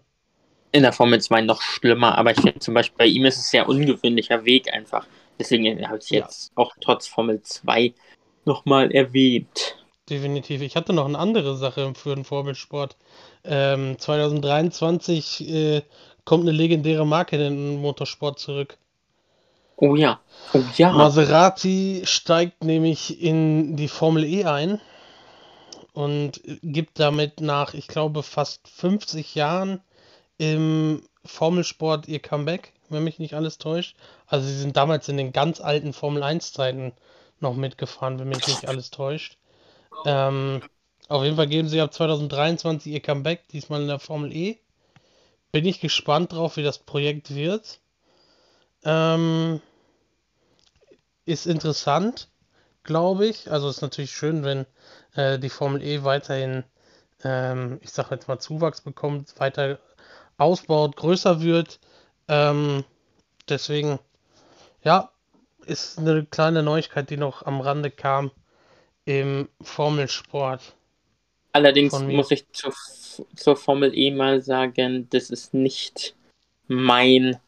in der Formel 2 noch schlimmer, aber ich finde zum Beispiel bei ihm ist es sehr ungewöhnlicher Weg einfach. Deswegen habe ich es Ja. jetzt auch trotz Formel 2 nochmal erwähnt. Definitiv. Ich hatte noch eine andere Sache für den Formelsport. Ähm, 2023 äh, kommt eine legendäre Marke in den Motorsport zurück. Oh ja. Oh ja. Maserati steigt nämlich in die Formel E ein und gibt damit nach, ich glaube, fast 50 Jahren im Formelsport ihr Comeback, wenn mich nicht alles täuscht. Also sie sind damals in den ganz alten Formel 1 Zeiten noch mitgefahren, wenn mich nicht alles täuscht. Ähm, auf jeden Fall geben sie ab 2023 ihr Comeback, diesmal in der Formel E. Bin ich gespannt drauf, wie das Projekt wird. Ähm, ist interessant, glaube ich. Also ist natürlich schön, wenn äh, die Formel E weiterhin, ähm, ich sage jetzt mal, Zuwachs bekommt, weiter ausbaut, größer wird. Ähm, deswegen, ja, ist eine kleine Neuigkeit, die noch am Rande kam im Formelsport. Allerdings muss ich zur, zur Formel E mal sagen, das ist nicht mein.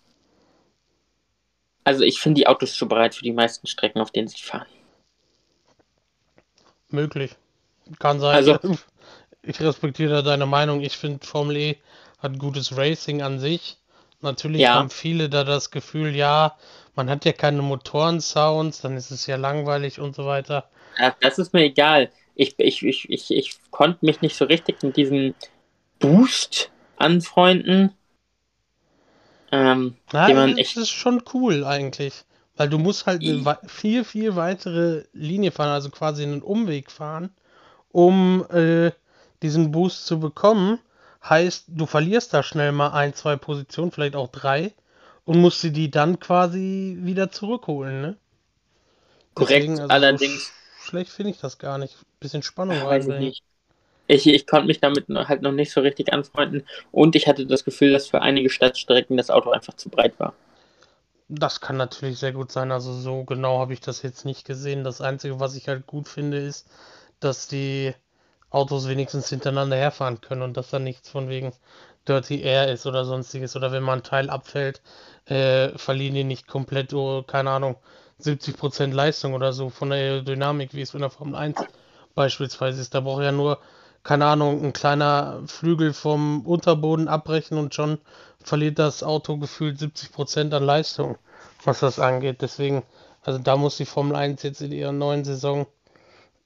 Also ich finde die Autos zu breit für die meisten Strecken, auf denen sie fahren. Möglich. Kann sein. Also- ich respektiere deine Meinung. Ich finde, Formel E hat gutes Racing an sich. Natürlich Ja. haben viele da das Gefühl, ja, man hat ja keine Motorensounds, dann ist es ja langweilig und so weiter. Ja, Das ist mir egal. Ich, ich, ich, ich, ich konnte mich nicht so richtig mit diesem Boost anfreunden. Ähm, es echt. ist schon cool eigentlich. Weil du musst halt eine viel, viel weitere Linie fahren, also quasi einen Umweg fahren, um äh, diesen Boost zu bekommen. Heißt, du verlierst da schnell mal ein, zwei Positionen, vielleicht auch drei, und musst dir die dann quasi wieder zurückholen, ne? Korrekt, Deswegen, also so allerdings- schlecht finde ich das gar nicht. Bisschen Spannung reinbringen. Ich, ich konnte mich damit halt noch nicht so richtig anfreunden und ich hatte das Gefühl, dass für einige Stadtstrecken das Auto einfach zu breit war. Das kann natürlich sehr gut sein. Also so genau habe ich das jetzt nicht gesehen. Das Einzige, was ich halt gut finde, ist, dass die Autos wenigstens hintereinander herfahren können und dass da nichts von wegen Dirty Air ist oder sonstiges. Oder wenn mal ein Teil abfällt, äh, verlieren die nicht komplett, oh, keine Ahnung, 70% Leistung oder so von der Aerodynamik, wie es in der Formel 1 beispielsweise ist. Da braucht ja nur, keine Ahnung, ein kleiner Flügel vom Unterboden abbrechen und schon verliert das Auto gefühlt 70% an Leistung. was das angeht. Deswegen, also da muss die Formel 1 jetzt in ihrer neuen Saison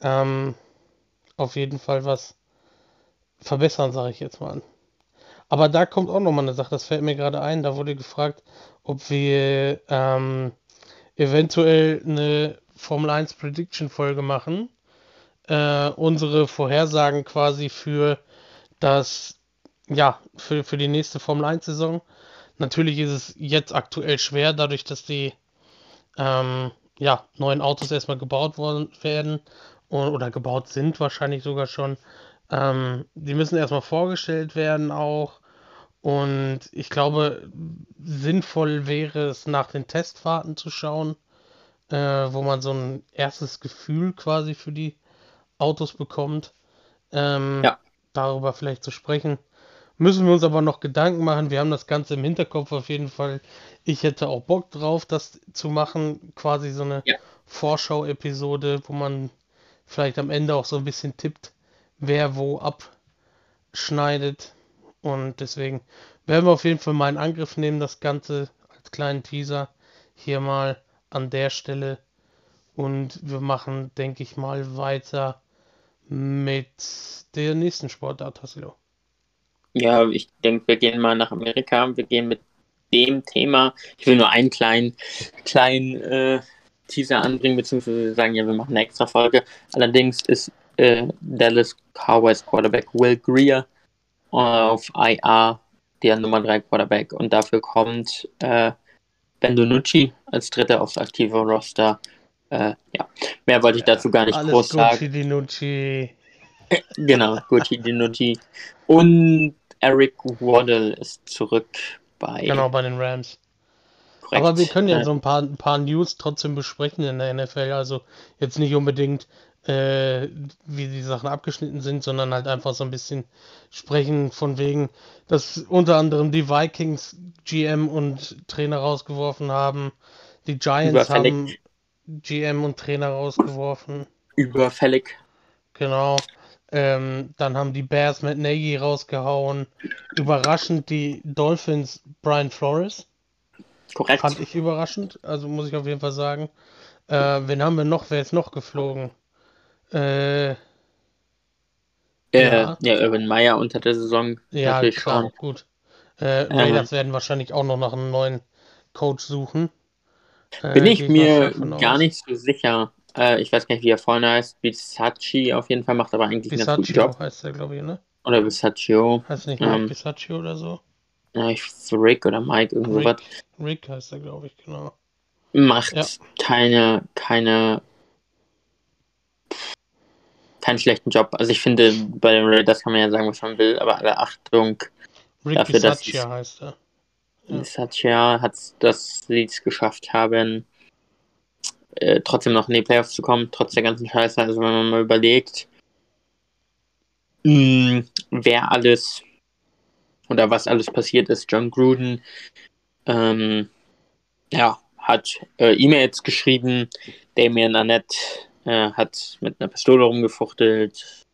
ähm, auf jeden Fall was verbessern, sage ich jetzt mal. Aber da kommt auch nochmal eine Sache, das fällt mir gerade ein. Da wurde gefragt, ob wir ähm, eventuell eine Formel 1 Prediction Folge machen. Äh, unsere Vorhersagen quasi für das, ja, für, für die nächste Formel 1 Saison. Natürlich ist es jetzt aktuell schwer, dadurch, dass die ähm, ja, neuen Autos erstmal gebaut worden werden oder gebaut sind, wahrscheinlich sogar schon. Ähm, die müssen erstmal vorgestellt werden auch. Und ich glaube, sinnvoll wäre es, nach den Testfahrten zu schauen, äh, wo man so ein erstes Gefühl quasi für die Autos bekommt. Ähm, ja. Darüber vielleicht zu sprechen. Müssen wir uns aber noch Gedanken machen. Wir haben das Ganze im Hinterkopf auf jeden Fall. Ich hätte auch Bock drauf, das zu machen. Quasi so eine ja. Vorschau-Episode, wo man vielleicht am Ende auch so ein bisschen tippt, wer wo abschneidet. Und deswegen werden wir auf jeden Fall mal in Angriff nehmen, das Ganze als kleinen Teaser hier mal an der Stelle. Und wir machen, denke ich mal, weiter mit der nächsten Sportart, Tassilo. Ja, ich denke, wir gehen mal nach Amerika. Wir gehen mit dem Thema. Ich will nur einen kleinen, kleinen äh, Teaser anbringen, beziehungsweise sagen, ja, wir machen eine extra Folge. Allerdings ist äh, Dallas Cowboys Quarterback Will Greer auf IA der Nummer 3 Quarterback und dafür kommt äh, Ben Donucci als dritter aufs aktive Roster. Äh, ja, mehr wollte ich dazu gar nicht Alles groß Gucci, sagen. Dinucci. genau, Gucci Dinucci. Und Eric Waddle ist zurück bei. Genau, bei den Rams. Korrekt. Aber wir können ja so ein paar, ein paar News trotzdem besprechen in der NFL. Also jetzt nicht unbedingt äh, wie die Sachen abgeschnitten sind, sondern halt einfach so ein bisschen sprechen von wegen, dass unter anderem die Vikings GM und Trainer rausgeworfen haben. Die Giants haben GM und Trainer rausgeworfen. Überfällig. Genau. Ähm, dann haben die Bears mit Nagy rausgehauen. Überraschend die Dolphins Brian Flores. Korrekt. Fand ich überraschend, also muss ich auf jeden Fall sagen. Äh, wen haben wir noch? Wer ist noch geflogen? Äh, äh, ja. ja, Urban Meyer unter der Saison. Ja, klar, schon. gut. Äh, Raiders werden wahrscheinlich auch noch nach einem neuen Coach suchen. Äh, Bin ich mir gar aus. nicht so sicher. Äh, ich weiß gar nicht, wie er vorne heißt. Bisacci auf jeden Fall macht aber eigentlich Bisaccio einen guten Job. heißt er, glaube ich, ne? Oder Bisaccio. Heißt nicht ähm, Bisaccio oder so? Ja, ich Rick oder Mike, irgendwo Rick, was. Rick heißt er, glaube ich, genau. Macht ja. keine, keine keinen schlechten Job. Also ich finde, bei den Raiders kann man ja sagen, was man will, aber alle Achtung Rick dafür, dass es, heißt er. Satya hat dass sie es geschafft haben, äh, trotzdem noch in die Playoffs zu kommen, trotz der ganzen Scheiße. Also wenn man mal überlegt, mh, hm, wer alles oder was alles passiert ist, John Gruden, ähm, ja, hat äh, E-Mails geschrieben, Damien Annette er hat mit einer Pistole rumgefuchtelt.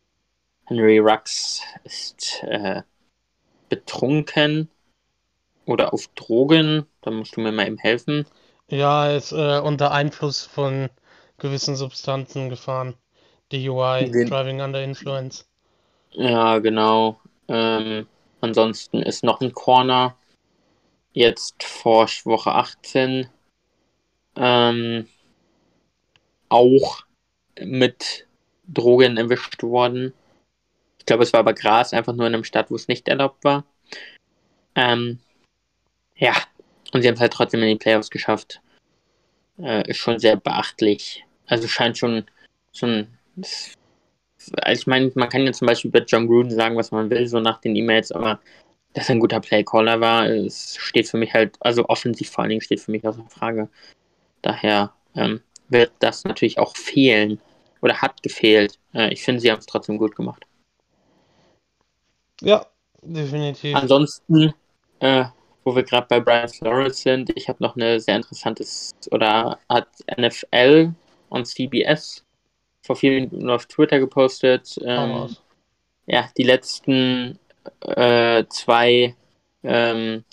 Henry Rux ist äh, betrunken oder auf Drogen. Da musst du mir mal eben helfen. Ja, er ist äh, unter Einfluss von gewissen Substanzen gefahren. DUI, Gen Driving Under Influence. Ja, genau. Ähm, ansonsten ist noch ein Corner. Jetzt vor Woche 18. Ähm, auch mit Drogen erwischt worden. Ich glaube, es war aber Gras, einfach nur in einem Stadt, wo es nicht erlaubt war. Ähm, ja, und sie haben es halt trotzdem in die Playoffs geschafft. Äh, ist schon sehr beachtlich. Also scheint schon, schon. Also ich meine, man kann ja zum Beispiel über John Gruden sagen, was man will, so nach den E-Mails, aber dass er ein guter Playcaller war, es steht für mich halt, also offensiv vor allen Dingen steht für mich außer Frage. Daher ähm, wird das natürlich auch fehlen oder hat gefehlt. Äh, ich finde, sie haben es trotzdem gut gemacht. Ja, definitiv. Ansonsten, äh, wo wir gerade bei Brian Flores sind, ich habe noch eine sehr interessantes, oder hat NFL und CBS vor vielen Minuten auf Twitter gepostet. Ähm, ja, die letzten äh, zwei ähm,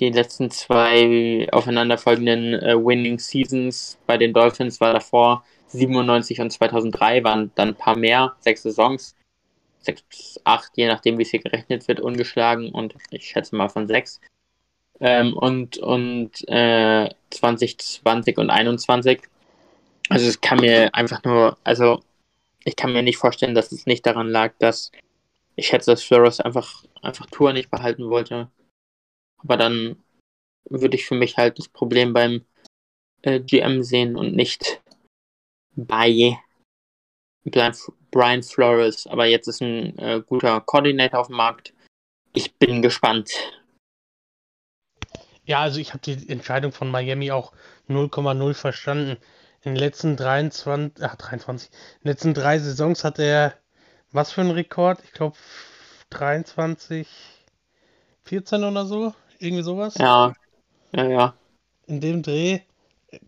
die letzten zwei aufeinanderfolgenden äh, Winning Seasons bei den Dolphins war davor 97 und 2003 waren dann ein paar mehr, sechs Saisons, sechs, acht, je nachdem wie es hier gerechnet wird, ungeschlagen und ich schätze mal von sechs. Ähm, und und äh, 2020 und 21. Also es kann mir einfach nur, also ich kann mir nicht vorstellen, dass es nicht daran lag, dass ich schätze, dass Flores einfach, einfach Tour nicht behalten wollte. Aber dann würde ich für mich halt das Problem beim äh, GM sehen und nicht bei Brian Flores. Aber jetzt ist ein äh, guter Koordinator auf dem Markt. Ich bin gespannt. Ja, also ich habe die Entscheidung von Miami auch 0,0 verstanden. In den letzten 23, ach 23, in den letzten drei Saisons hat er was für ein Rekord? Ich glaube 23, 14 oder so. Irgendwie sowas? Ja, ja, ja. In dem Dreh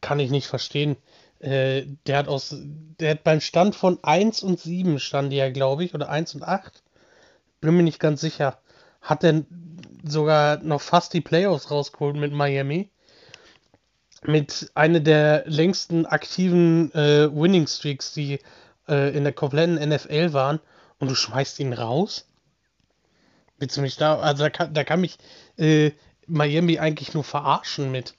kann ich nicht verstehen. Äh, der hat aus, der hat beim Stand von 1 und 7 stand ja, glaube ich, oder 1 und 8. Bin mir nicht ganz sicher. Hat er sogar noch fast die Playoffs rausgeholt mit Miami. Mit einer der längsten aktiven äh, Winning Streaks, die äh, in der kompletten NFL waren. Und du schmeißt ihn raus? Willst du mich da, also da kann, da kann mich äh, Miami eigentlich nur verarschen mit,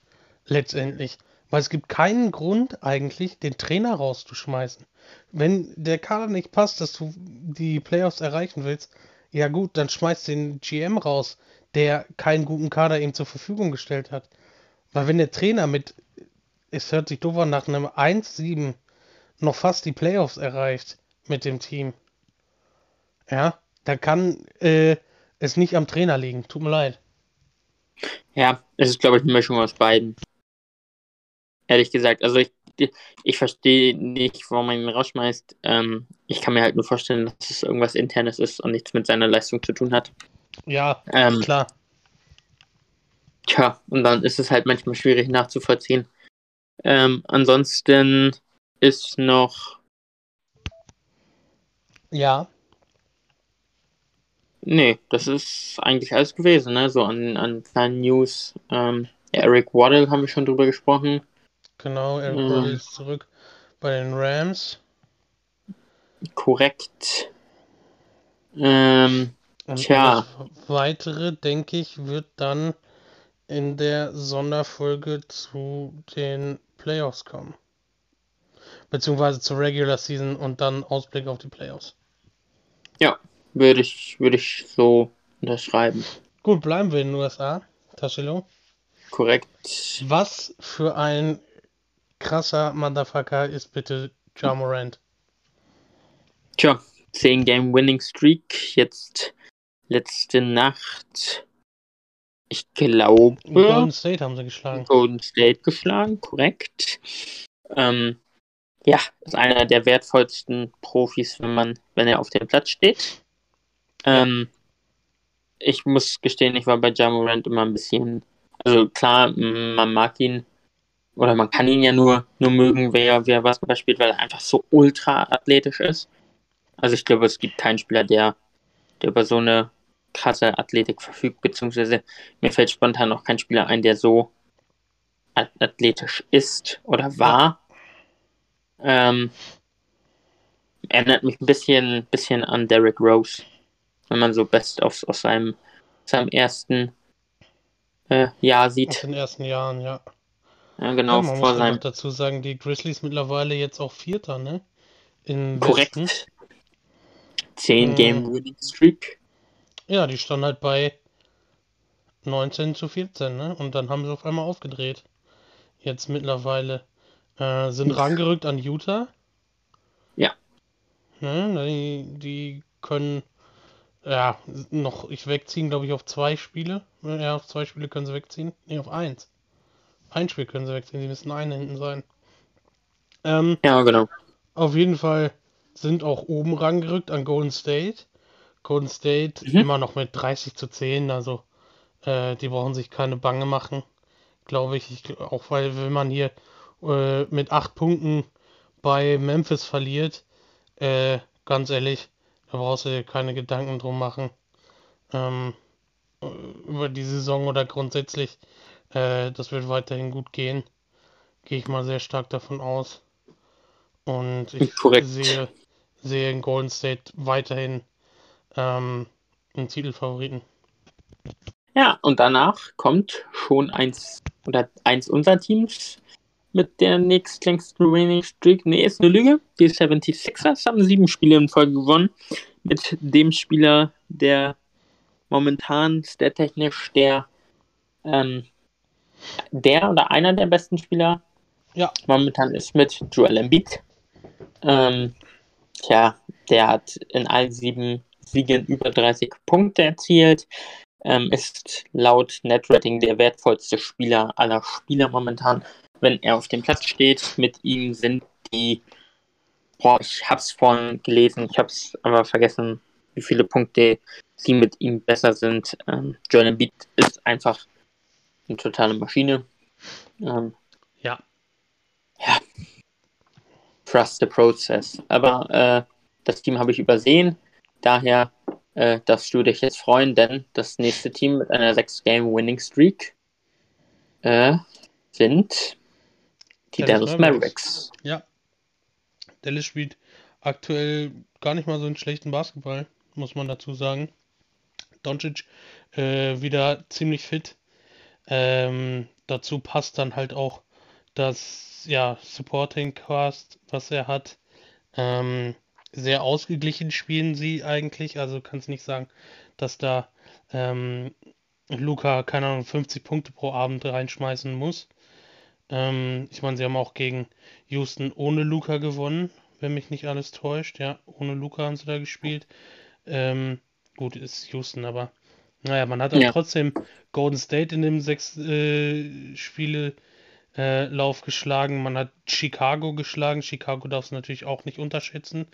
letztendlich. Weil es gibt keinen Grund eigentlich, den Trainer rauszuschmeißen. Wenn der Kader nicht passt, dass du die Playoffs erreichen willst, ja gut, dann schmeißt den GM raus, der keinen guten Kader ihm zur Verfügung gestellt hat. Weil wenn der Trainer mit, es hört sich doof an, nach einem 1-7 noch fast die Playoffs erreicht mit dem Team, ja, dann kann äh, es nicht am Trainer liegen. Tut mir leid. Ja, es ist, glaube ich, eine Mischung aus beiden. Ehrlich gesagt, also ich, ich verstehe nicht, warum man ihn rausschmeißt. Ähm, ich kann mir halt nur vorstellen, dass es irgendwas Internes ist und nichts mit seiner Leistung zu tun hat. Ja, ähm, klar. Tja, und dann ist es halt manchmal schwierig nachzuvollziehen. Ähm, ansonsten ist noch. Ja. Nee, das ist eigentlich alles gewesen, ne? So an, an kleinen News. Ähm, Eric Waddle haben wir schon drüber gesprochen. Genau, Eric ähm, Waddle ist zurück bei den Rams. Korrekt. Ähm, Und tja. weitere, denke ich, wird dann in der Sonderfolge zu den Playoffs kommen. Beziehungsweise zur Regular Season und dann Ausblick auf die Playoffs. Ja, würde ich, würde ich so unterschreiben. Gut, bleiben wir in den USA. Tassilo. Korrekt. Was für ein krasser Motherfucker ist bitte Jamorant? Tja, 10 Game Winning Streak. Jetzt letzte Nacht. Ich glaube. Golden State haben sie geschlagen. Golden State geschlagen, korrekt. Ähm, ja, ist einer der wertvollsten Profis, wenn man, wenn er auf dem Platz steht. Ähm, ich muss gestehen, ich war bei Jamorant immer ein bisschen, also klar, man mag ihn oder man kann ihn ja nur, nur mögen, wer, wer Basketball spielt, weil er einfach so ultra athletisch ist. Also ich glaube, es gibt keinen Spieler, der, der über so eine krasse Athletik verfügt, beziehungsweise mir fällt spontan noch kein Spieler ein, der so athletisch ist oder war. Ähm, erinnert mich ein bisschen, bisschen an Derrick Rose wenn man so Best aus, aus seinem, seinem ersten äh, Jahr sieht. Aus den ersten Jahren, ja. Ja, genau, ja, man vor muss seinem... dazu sagen, die Grizzlies mittlerweile jetzt auch Vierter, ne? In Korrekt. Westen. 10 hm. Game Winning Streak. Ja, die standen halt bei 19 zu 14, ne? Und dann haben sie auf einmal aufgedreht. Jetzt mittlerweile äh, sind rangerückt an Utah. Ja. Ne? Die, die können ja, noch ich wegziehen, glaube ich, auf zwei Spiele. Ja, auf zwei Spiele können sie wegziehen. Ne, auf eins. Ein Spiel können sie wegziehen, sie müssen einen hinten sein. Ähm, ja, genau. Auf jeden Fall sind auch oben rangerückt an Golden State. Golden State mhm. immer noch mit 30 zu 10, also äh, die brauchen sich keine Bange machen, glaube ich. ich. Auch weil, wenn man hier äh, mit 8 Punkten bei Memphis verliert, äh, ganz ehrlich, da brauchst du dir keine Gedanken drum machen. Ähm, über die Saison oder grundsätzlich, äh, das wird weiterhin gut gehen. Gehe ich mal sehr stark davon aus. Und ich Korrekt. sehe, sehe in Golden State weiterhin ähm, einen Titelfavoriten. Ja, und danach kommt schon eins oder eins unserer Teams mit der nächstlängsten Winning Streak. Nee, ist eine Lüge. Die 76ers haben sieben Spiele in Folge gewonnen. Mit dem Spieler, der momentan stat-technisch der, ähm, der oder einer der besten Spieler Ja. momentan ist mit Joel Embiid. Ähm, tja, der hat in allen sieben Siegen über 30 Punkte erzielt. Ähm, ist laut Netrating der wertvollste Spieler aller Spieler momentan, wenn er auf dem Platz steht. Mit ihm sind die, boah, ich hab's vorhin gelesen, ich hab's aber vergessen, wie viele Punkte sie mit ihm besser sind. Ähm, Joel Embiid ist einfach eine totale Maschine. Ähm, Ja. ja. Trust the process. Aber äh, das Team habe ich übersehen. Daher äh, darfst du dich jetzt freuen, denn das nächste Team mit einer 6-Game-Winning-Streak äh, sind die Dallas Mavericks. Mavericks. Ja. Dallas spielt aktuell gar nicht mal so einen schlechten Basketball, muss man dazu sagen. Doncic äh, wieder ziemlich fit. Ähm, dazu passt dann halt auch das ja, Supporting Cast, was er hat. Ähm, sehr ausgeglichen spielen sie eigentlich. Also kannst nicht sagen, dass da ähm, Luca, keine Ahnung, 50 Punkte pro Abend reinschmeißen muss. Ähm, ich meine, sie haben auch gegen Houston ohne Luca gewonnen, wenn mich nicht alles täuscht. Ja, ohne Luca haben sie da gespielt. Ähm, gut, ist Houston, aber naja, man hat auch Ja. trotzdem Golden State in dem sechs äh, Spiele äh, Lauf geschlagen. Man hat Chicago geschlagen. Chicago darf es natürlich auch nicht unterschätzen.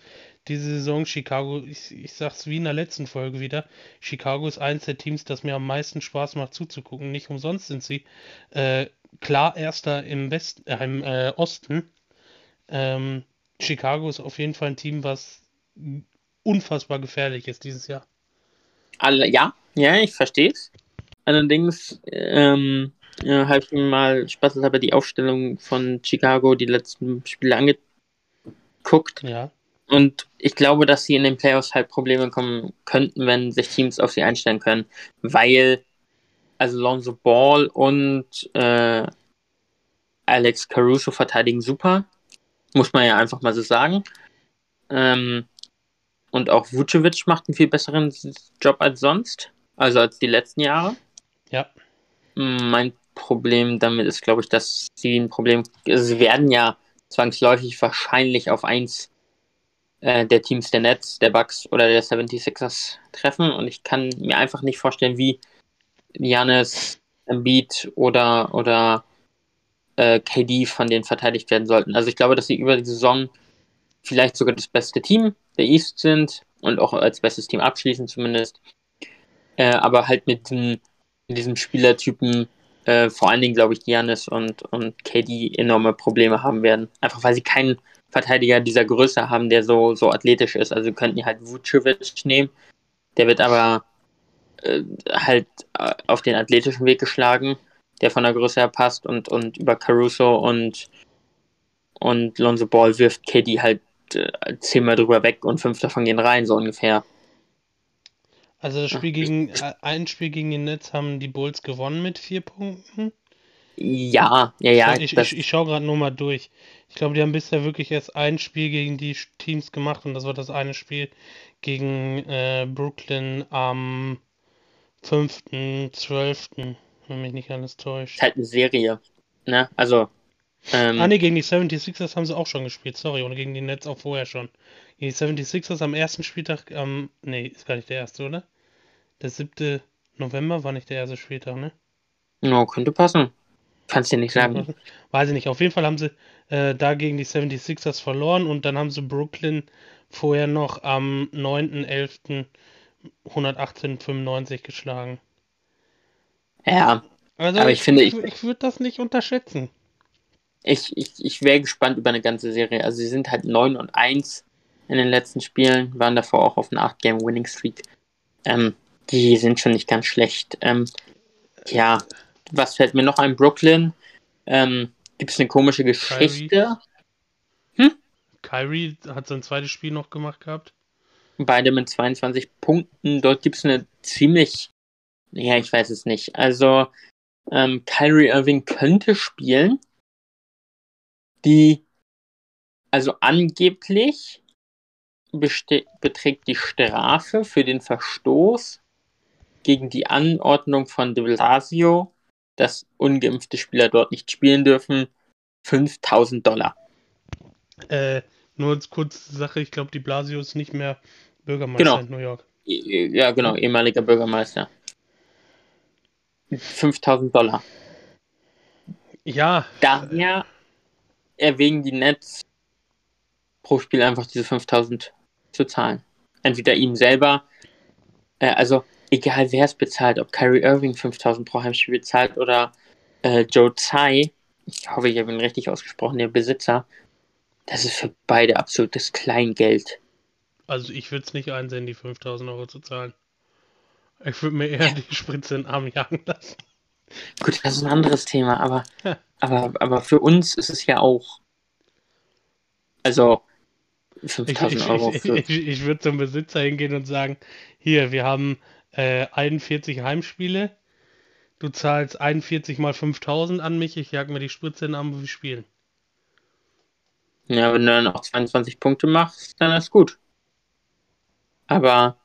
Diese Saison, Chicago, ich, ich sag's wie in der letzten Folge wieder, Chicago ist eins der Teams, das mir am meisten Spaß macht zuzugucken. Nicht umsonst sind sie äh, klar Erster im Westen, äh, im äh, Osten. Ähm, Chicago ist auf jeden Fall ein Team, was unfassbar gefährlich ist dieses Jahr. Alle, ja, ja, ich verstehe es. Allerdings ähm, ja, habe ich mir mal spaßeshalber die Aufstellung von Chicago die letzten Spiele angeguckt. Ja, Und ich glaube, dass sie in den Playoffs halt Probleme kommen könnten, wenn sich Teams auf sie einstellen können. Weil, also Lonzo Ball und äh, Alex Caruso verteidigen super. Muss man ja einfach mal so sagen. Ähm, und auch Vucevic macht einen viel besseren Job als sonst. Also als die letzten Jahre. ja, Mein Problem damit ist, glaube ich, dass sie ein Problem. Also sie werden ja zwangsläufig wahrscheinlich auf eins äh, der Teams der Nets, der Bucks oder der 76ers treffen. Und ich kann mir einfach nicht vorstellen, wie Janis, Embiid oder, oder äh, KD von denen verteidigt werden sollten. Also ich glaube, dass sie über die Saison vielleicht sogar das beste Team der East sind und auch als bestes Team abschließen zumindest. Äh, aber halt mit diesem, mit diesem Spielertypen, äh, vor allen Dingen glaube ich, Giannis und, und KD enorme Probleme haben werden. Einfach weil sie keinen Verteidiger dieser Größe haben, der so, so athletisch ist. Also könnten die halt Vucevic nehmen. Der wird aber äh, halt äh, auf den athletischen Weg geschlagen, der von der Größe her passt und, und über Caruso und, und Lonzo Ball wirft KD halt äh, zehnmal drüber weg und fünf davon gehen rein, so ungefähr. Also das. Spiel gegen, äh, ein Spiel gegen die Nets haben die Bulls gewonnen mit vier Punkten. Ja, ja, ja. ich, ich, ich schaue gerade nur mal durch. Ich glaube, die haben bisher wirklich erst ein Spiel gegen die Teams gemacht und das war das eine Spiel gegen äh, Brooklyn am 5.12., wenn mich nicht alles täuscht. ist halt eine Serie. Ne? Also, ähm, Ah ne, gegen die 76ers haben sie auch schon gespielt, sorry, und gegen die Nets auch vorher schon. Gegen die 76ers am ersten Spieltag, am, nee, ist gar nicht der erste, oder? Der 7. November war nicht der erste Spieltag, ne? no, könnte passen. Kannst dir nicht sagen. Weiß ich nicht. Auf jeden Fall haben sie äh, da gegen die 76ers verloren und dann haben sie Brooklyn vorher noch am 9.11. 118,95 geschlagen. Ja, Also Aber ich finde, ich, ich würde das nicht unterschätzen. Ich, ich, ich wäre gespannt über eine ganze Serie. Also, sie sind halt 9 und 1 in den letzten Spielen, waren davor auch auf einer 8-Game-Winning-Streak. Ähm, Die sind schon nicht ganz schlecht. Ähm, ja, was fällt mir noch ein? Brooklyn. Ähm, Gibt es eine komische Geschichte? Hm? Kyrie hat sein zweites Spiel noch gemacht gehabt. Beide mit 22 Punkten. Dort gibt es eine ziemlich. Ja, ich weiß es nicht. Also, ähm, Kyrie Irving könnte spielen. Die. Also angeblich beträgt die Strafe für den Verstoß gegen die Anordnung von de Blasio, dass ungeimpfte Spieler dort nicht spielen dürfen, 5000 Dollar. Äh, nur als kurze Sache, ich glaube, die Blasio ist nicht mehr Bürgermeister genau. in New York. Ja, genau, ehemaliger Bürgermeister. 5000 Dollar. Ja. Daher erwägen die Nets pro Spiel einfach diese 5000 zu zahlen. Entweder ihm selber, äh, also egal wer es bezahlt, ob Kyrie Irving 5000 pro Heimspiel bezahlt oder äh, Joe Tsai, ich hoffe, ich habe ihn richtig ausgesprochen, der Besitzer, das ist für beide absolutes Kleingeld. Also ich würde es nicht einsehen, die 5000 Euro zu zahlen. Ich würde mir eher ja. die Spritze in den Arm jagen lassen. Gut, das ist ein anderes Thema, aber, ja. aber, aber für uns ist es ja auch. Also, 5000 Euro. Ich, ich, ich, ich würde zum Besitzer hingehen und sagen: Hier, wir haben äh, 41 Heimspiele. Du zahlst 41 mal 5000 an mich, ich jag mir die Spritze in den Arm, wo wir spielen. Ja, wenn du dann auch 22 Punkte machst, dann ist gut. Aber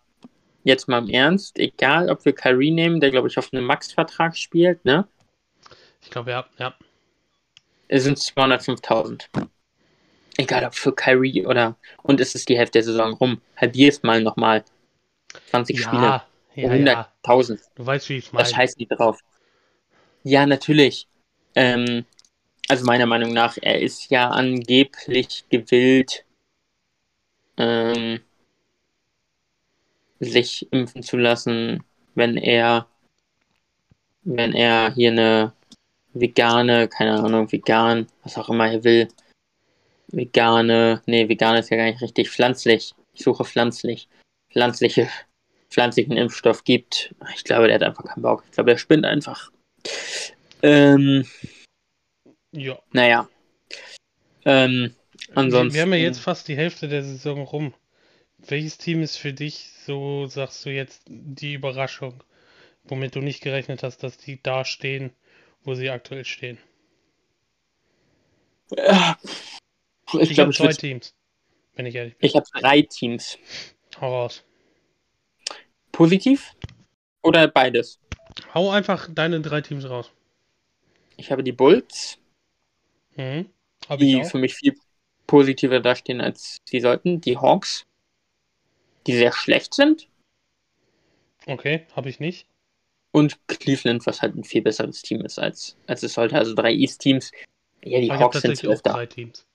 jetzt mal im Ernst, egal ob wir Kyrie nehmen, der glaube ich auf einem Max-Vertrag spielt, ne? Ich glaube, ja, ja. Es sind 205.000. Egal ob für Kyrie oder. Und es ist die Hälfte der Saison rum. Halbier es mal nochmal. 20 ja, Spiele. Ja, 100.000. Ja. Du weißt, wie ich es meine. Das scheißt nicht drauf. Ja, natürlich. Ähm, also meiner Meinung nach, er ist ja angeblich gewillt, ähm, sich impfen zu lassen, wenn er, wenn er hier eine vegane, keine Ahnung, vegan, was auch immer er will, vegane, nee, vegan ist ja gar nicht richtig, pflanzlich, ich suche pflanzlich, pflanzliche, pflanzlichen Impfstoff gibt. Ich glaube, der hat einfach keinen Bock. Ich glaube, der spinnt einfach. Ähm, ja. Naja. Ähm, ansonsten. Wir haben ja jetzt fast die Hälfte der Saison rum. Welches Team ist für dich, so sagst du jetzt, die Überraschung, womit du nicht gerechnet hast, dass die da stehen, wo sie aktuell stehen? Ja. Ich, ich habe zwei Teams, wenn ich ehrlich bin. Ich habe drei Teams. Hau raus. Positiv oder beides? Hau einfach deine drei Teams raus. Ich habe die Bulls, mhm. die für mich viel positiver dastehen, als sie sollten. Die Hawks, die sehr schlecht sind. Okay, habe ich nicht. Und Cleveland, was halt ein viel besseres Team ist, als, als es sollte. Also drei East-Teams. Ja, die Aber Hawks sind auch drei Teams.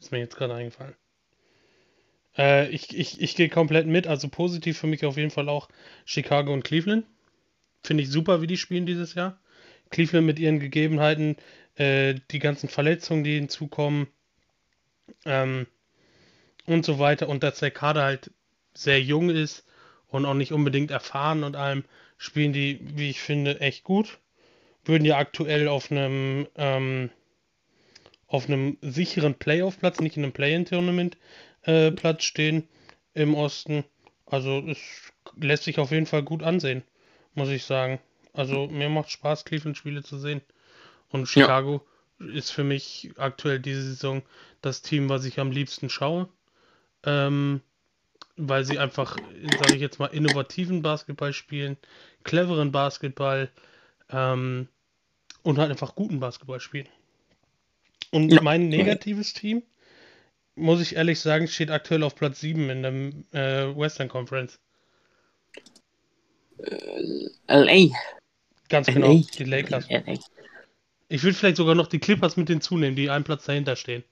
Ist mir jetzt gerade eingefallen. Äh, ich ich, ich gehe komplett mit. Also positiv für mich auf jeden Fall auch Chicago und Cleveland. Finde ich super, wie die spielen dieses Jahr. Cleveland mit ihren Gegebenheiten, äh, die ganzen Verletzungen, die hinzukommen ähm, und so weiter. Und dass der Kader halt sehr jung ist und auch nicht unbedingt erfahren und allem, spielen die, wie ich finde, echt gut. Würden ja aktuell auf einem ähm, auf einem sicheren Playoff-Platz, nicht in einem Play-in-Tournament-Platz äh, stehen im Osten. Also es lässt sich auf jeden Fall gut ansehen, muss ich sagen. Also mir macht Spaß, Cleveland-Spiele zu sehen. Und Chicago ja. ist für mich aktuell diese Saison das Team, was ich am liebsten schaue. Ähm, weil sie einfach, sage ich jetzt mal, innovativen Basketball spielen, cleveren Basketball ähm, und halt einfach guten Basketball spielen. Und ja. mein negatives Team, muss ich ehrlich sagen, steht aktuell auf Platz 7 in der äh, Western Conference. Äh, LA. Ganz genau, LA. die Lakers. LA. Ich würde vielleicht sogar noch die Clippers mit hinzunehmen, die einen Platz dahinter stehen.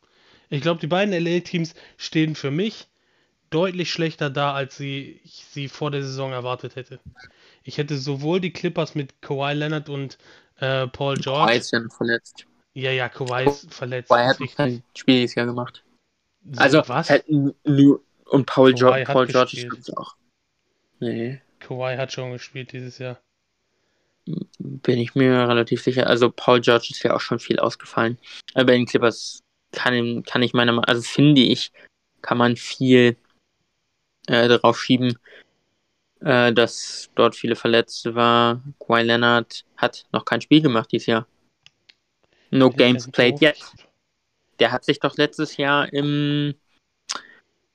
Ich glaube, die beiden LA-Teams stehen für mich deutlich schlechter da, als sie, ich sie vor der Saison erwartet hätte. Ich hätte sowohl die Clippers mit Kawhi Leonard und äh, Paul George. Kawhi ist ja verletzt. Ja, ja, Kawhi ist verletzt. Kawhi hat kein Spiel dieses Jahr gemacht. So, also, was? und Paul, George, Paul George ist auch. Nee. Kawhi hat schon gespielt dieses Jahr. Bin ich mir relativ sicher. Also Paul George ist ja auch schon viel ausgefallen. Aber bei den Clippers kann, kann ich meiner Meinung also finde ich, kann man viel äh, darauf schieben, äh, dass dort viele Verletzte war. Kawhi Leonard hat noch kein Spiel gemacht dieses Jahr. No Ja, games played yet. Der hat sich doch letztes Jahr im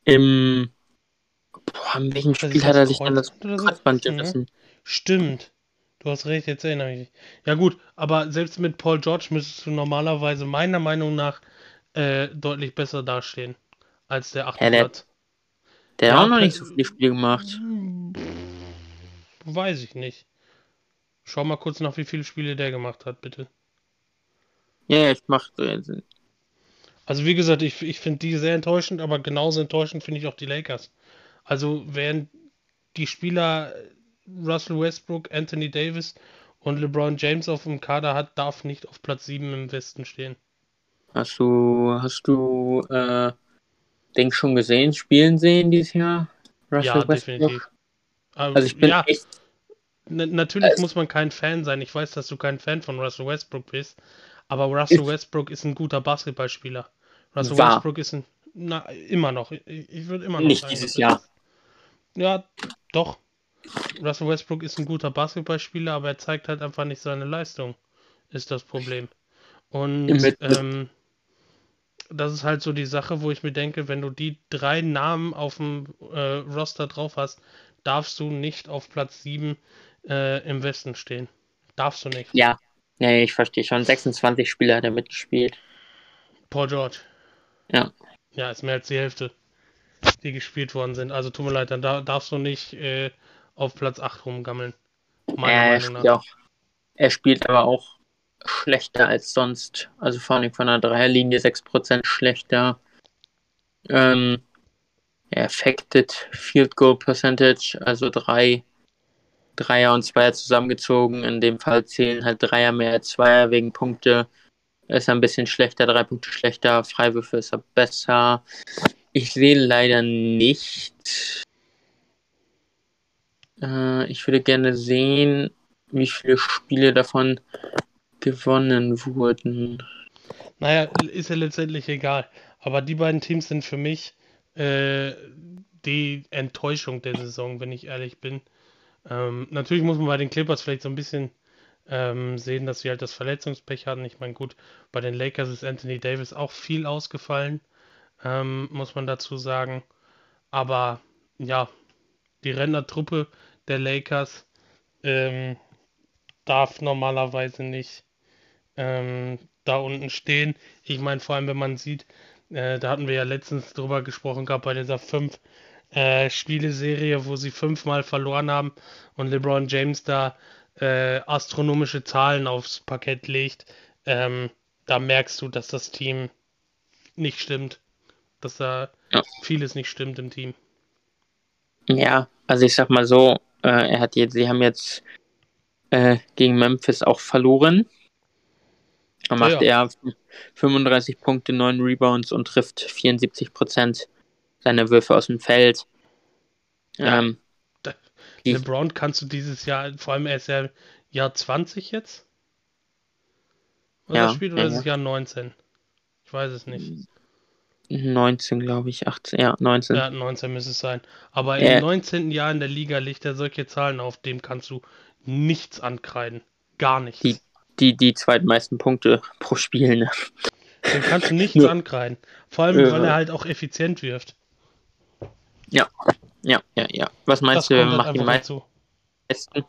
im boah, in welchem Spiel hat er das sich dann das Kreuzband so gerissen? Stimmt. Du hast recht, jetzt erinnere ich mich. Ja gut, aber selbst mit Paul George müsstest du normalerweise meiner Meinung nach äh, deutlich besser dastehen als der achte Ja, der- Platz. Der hat auch noch nicht so viele Spiele gemacht. Weiß ich nicht. Schau mal kurz nach, wie viele Spiele der gemacht hat, bitte. Ja, ich mach äh, Also wie gesagt, ich, ich finde die sehr enttäuschend, aber genauso enttäuschend finde ich auch die Lakers. Also während die Spieler Russell Westbrook, Anthony Davis und LeBron James auf dem Kader hat, darf nicht auf Platz 7 im Westen stehen. Hast du, hast du, äh, Denk schon gesehen, spielen sehen dieses Jahr? Russell Ja, Westbrook? definitiv. Aber, Also ich bin ja, echt, na- natürlich Also- muss man kein Fan sein. Ich weiß, dass du kein Fan von Russell Westbrook bist, aber Russell Westbrook ist ein guter Basketballspieler. Russell War. Westbrook ist ein, na, immer noch. Ich, ich würde immer noch Nicht sagen, dieses Jahr. ist. Ja, doch. Russell Westbrook ist ein guter Basketballspieler, aber er zeigt halt einfach nicht seine Leistung. Ist das Problem. Und mit- ähm, das ist halt so die Sache, wo ich mir denke, wenn du die drei Namen auf dem äh, Roster drauf hast, darfst du nicht auf Platz 7 äh, im Westen stehen. Darfst du nicht. ja, nee, ich verstehe schon. 26 Spieler hat er mitgespielt. Paul George. Ja. Ja, ist mehr als die Hälfte, die gespielt worden sind. Also tut mir leid, dann da, darfst du nicht äh, auf Platz 8 rumgammeln. Meiner er Meinung nach. auch, er spielt aber auch schlechter als sonst. Also vor allem von der Dreierlinie 6% schlechter. Ähm, Affected Field Goal Percentage, also drei Dreier und Zweier zusammengezogen. In dem Fall zählen halt Dreier mehr als Zweier wegen Punkte. Ist ein bisschen schlechter, drei Punkte schlechter. Freiwürfe ist er besser. Ich sehe leider nicht. Äh, ich würde gerne sehen, wie viele Spiele davon gewonnen wurden. Naja, ist ja letztendlich egal. Aber die beiden Teams sind für mich äh, die Enttäuschung der Saison, wenn ich ehrlich bin. Ähm, natürlich muss man bei den Clippers vielleicht so ein bisschen ähm, sehen, dass sie halt das Verletzungspech hatten. Ich meine, gut, bei den Lakers ist Anthony Davis auch viel ausgefallen, ähm, muss man dazu sagen. Aber ja, die Rennertruppe der Lakers ähm, darf normalerweise nicht ähm, da unten stehen. Ich meine, vor allem, wenn man sieht, äh, da hatten wir ja letztens drüber gesprochen gehabt bei dieser fünf äh, Spiele-Serie, wo sie fünfmal verloren haben und LeBron James da äh, astronomische Zahlen aufs Parkett legt. Ähm, da merkst du, dass das Team nicht stimmt. Dass da Ja. vieles nicht stimmt im Team. Ja, also ich sag mal so, äh, er hat jetzt, sie haben jetzt äh, gegen Memphis auch verloren. Da Ja, macht ja. er 35 Punkte, 9 Rebounds und trifft 74 Prozent seiner Würfe aus dem Feld. Ja. Ähm, LeBron kannst du dieses Jahr, vor allem er ist ja Jahr 20 jetzt. Was Ja, spielt, oder ja, ist ja. es Jahr 19? Ich weiß es nicht. 19, glaube ich, 18, ja, 19. Ja, 19 müsste es sein. Aber Äh. im 19. Jahr in der Liga legt er solche Zahlen auf, dem kannst du nichts ankreiden. Gar nichts. Die- Die, die zweitmeisten Punkte pro Spiel. Ne? Dem kannst du nichts Ja. ankreiden. Vor allem, Ja. weil er halt auch effizient wirft. Ja, ja, ja. Was Das meinst du, kommt halt macht die meisten? dazu.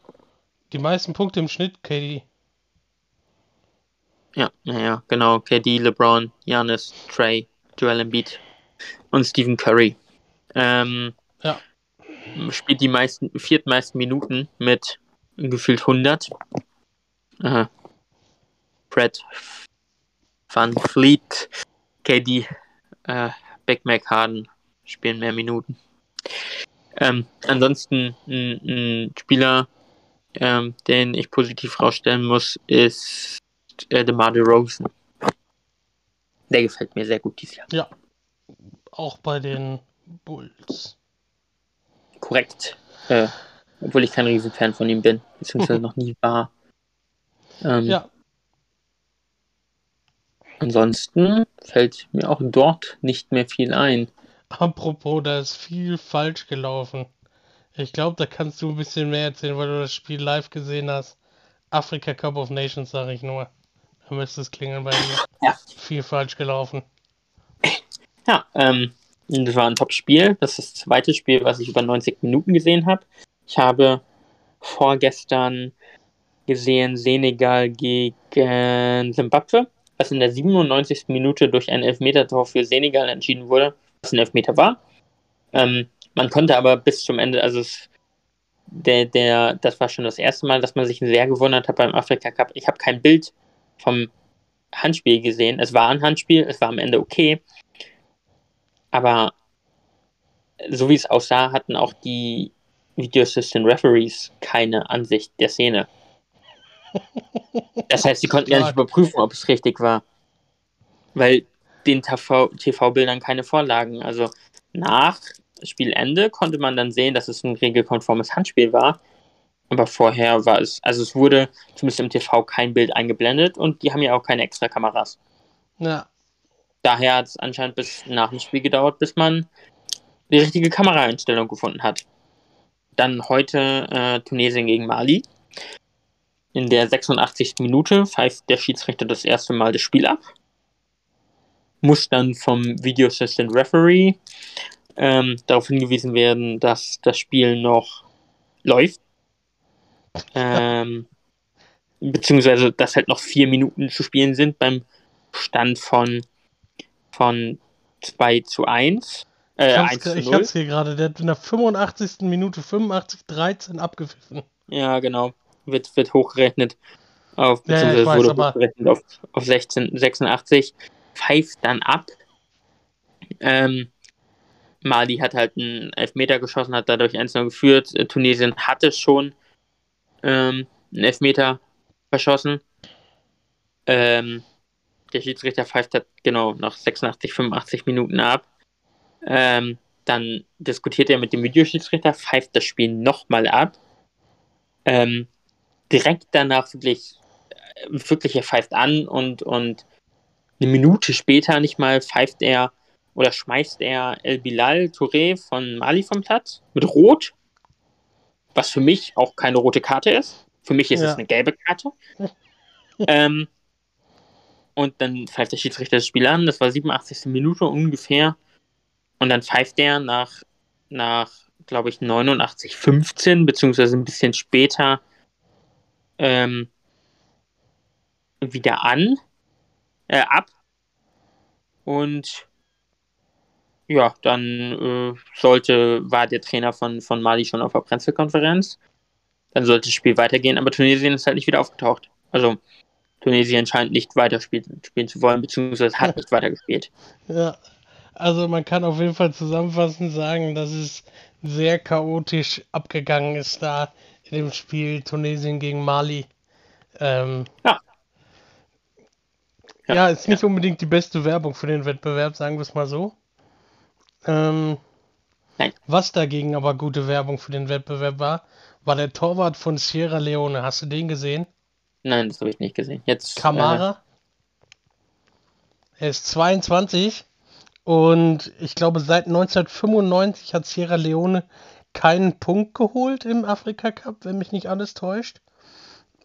Die meisten Punkte im Schnitt, KD. Ja, ja, ja, genau. KD, LeBron, Giannis, Trey, Joel Embiid und Stephen Curry. Ähm, Ja. Spielt die meisten, viertmeisten Minuten mit gefühlt 100. Äh, Fred Van Fleet, KD, äh, Beck McHarden spielen mehr Minuten. Ähm, ansonsten ein, ein Spieler, ähm, den ich positiv rausstellen muss, ist äh, DeMar DeRozan. Der gefällt mir sehr gut dieses Jahr. Auch bei den Bulls. Korrekt. Äh, obwohl ich kein Riesenfan von ihm bin, beziehungsweise noch nie war. Ähm, Ja, Ansonsten fällt mir auch dort nicht mehr viel ein. apropos, da ist viel falsch gelaufen. Ich glaube, da kannst du ein bisschen mehr erzählen, weil du das Spiel live gesehen hast. Afrika Cup of Nations, sage ich nur. Da müsste es klingeln bei dir. Ja. Viel falsch gelaufen. Ja, ähm, das war ein Top-Spiel. Das ist das zweite Spiel, was ich über 90 Minuten gesehen habe. Ich habe vorgestern gesehen Senegal gegen Simbabwe, was in der 97. Minute durch ein Elfmetertor für Senegal entschieden wurde, was ein Elfmeter war. Ähm, man konnte aber bis zum Ende, also es, der, der, das war schon das erste Mal, dass man sich sehr gewundert hat beim Afrika Cup. Ich habe kein Bild vom Handspiel gesehen. Es war ein Handspiel, es war am Ende okay. Aber so wie es aussah, hatten auch die Video Assistant Referees keine Ansicht der Szene. Das heißt, sie konnten ja nicht überprüfen, ob es richtig war. Weil den TV-Bildern keine Vorlagen. Also nach Spielende konnte man dann sehen, dass es ein regelkonformes Handspiel war. Aber vorher war es, also es wurde zumindest im TV kein Bild eingeblendet und die haben ja auch keine extra Kameras. Ja, Daher hat es anscheinend bis nach dem Spiel gedauert, bis man die richtige Kameraeinstellung gefunden hat. Dann heute äh, Tunesien gegen Mali. In der 86. Minute pfeift der Schiedsrichter das erste Mal das Spiel ab. Muss dann vom Video Assistant Referee ähm, darauf hingewiesen werden, dass das Spiel noch läuft. Ähm, beziehungsweise, dass halt noch vier Minuten zu spielen sind beim Stand von, von 2 zu 1. Äh, ich 1 hab's, ich 0. hab's hier gerade. Der hat in der 85. Minute 85-13 abgepfiffen. Ja, genau. Wird, wird hochgerechnet auf, Ja, ja, beziehungsweise weiß, wurde hochgerechnet auf, auf 16, 86. Pfeift dann ab. Ähm, Mali hat halt einen Elfmeter geschossen, hat dadurch 1-0 geführt. Äh, Tunesien hatte schon ähm, einen Elfmeter verschossen. Ähm, der Schiedsrichter pfeift halt genau nach 86, 85 Minuten ab. Ähm, dann diskutiert er mit dem Videoschiedsrichter, pfeift das Spiel nochmal ab. Ähm, direkt danach wirklich, äh, wirklich er pfeift an und, und eine Minute später nicht mal pfeift er oder schmeißt er El Bilal Touré von Mali vom Platz mit Rot, was für mich auch keine rote Karte ist. Für mich ist Ja. es eine gelbe Karte. ähm, und dann pfeift der Schiedsrichter das Spiel an. Das war 87. Minute ungefähr. Und dann pfeift er nach, nach glaube ich, 89, 15, beziehungsweise ein bisschen später ähm, wieder an, äh, ab. Und ja, dann äh, sollte, war der Trainer von, von Mali schon auf der Pressekonferenz. Dann sollte das Spiel weitergehen, aber Tunesien ist halt nicht wieder aufgetaucht. Also Tunesien scheint nicht weiterspielen spielen zu wollen, beziehungsweise hat nicht weitergespielt. Ja, also man kann auf jeden Fall zusammenfassend sagen, dass es sehr chaotisch abgegangen ist da in dem Spiel Tunesien gegen Mali. Ähm, Ja. ja, Ja, ist nicht unbedingt die beste Werbung für den Wettbewerb, sagen wir es mal so. Ähm, Nein. Was dagegen aber gute Werbung für den Wettbewerb war, war der Torwart von Sierra Leone. Hast du den gesehen? Nein, das habe ich nicht gesehen. Jetzt äh, Kamara. Er ist 22 und ich glaube, seit 1995 hat Sierra Leone keinen Punkt geholt im Afrika Cup, wenn mich nicht alles täuscht.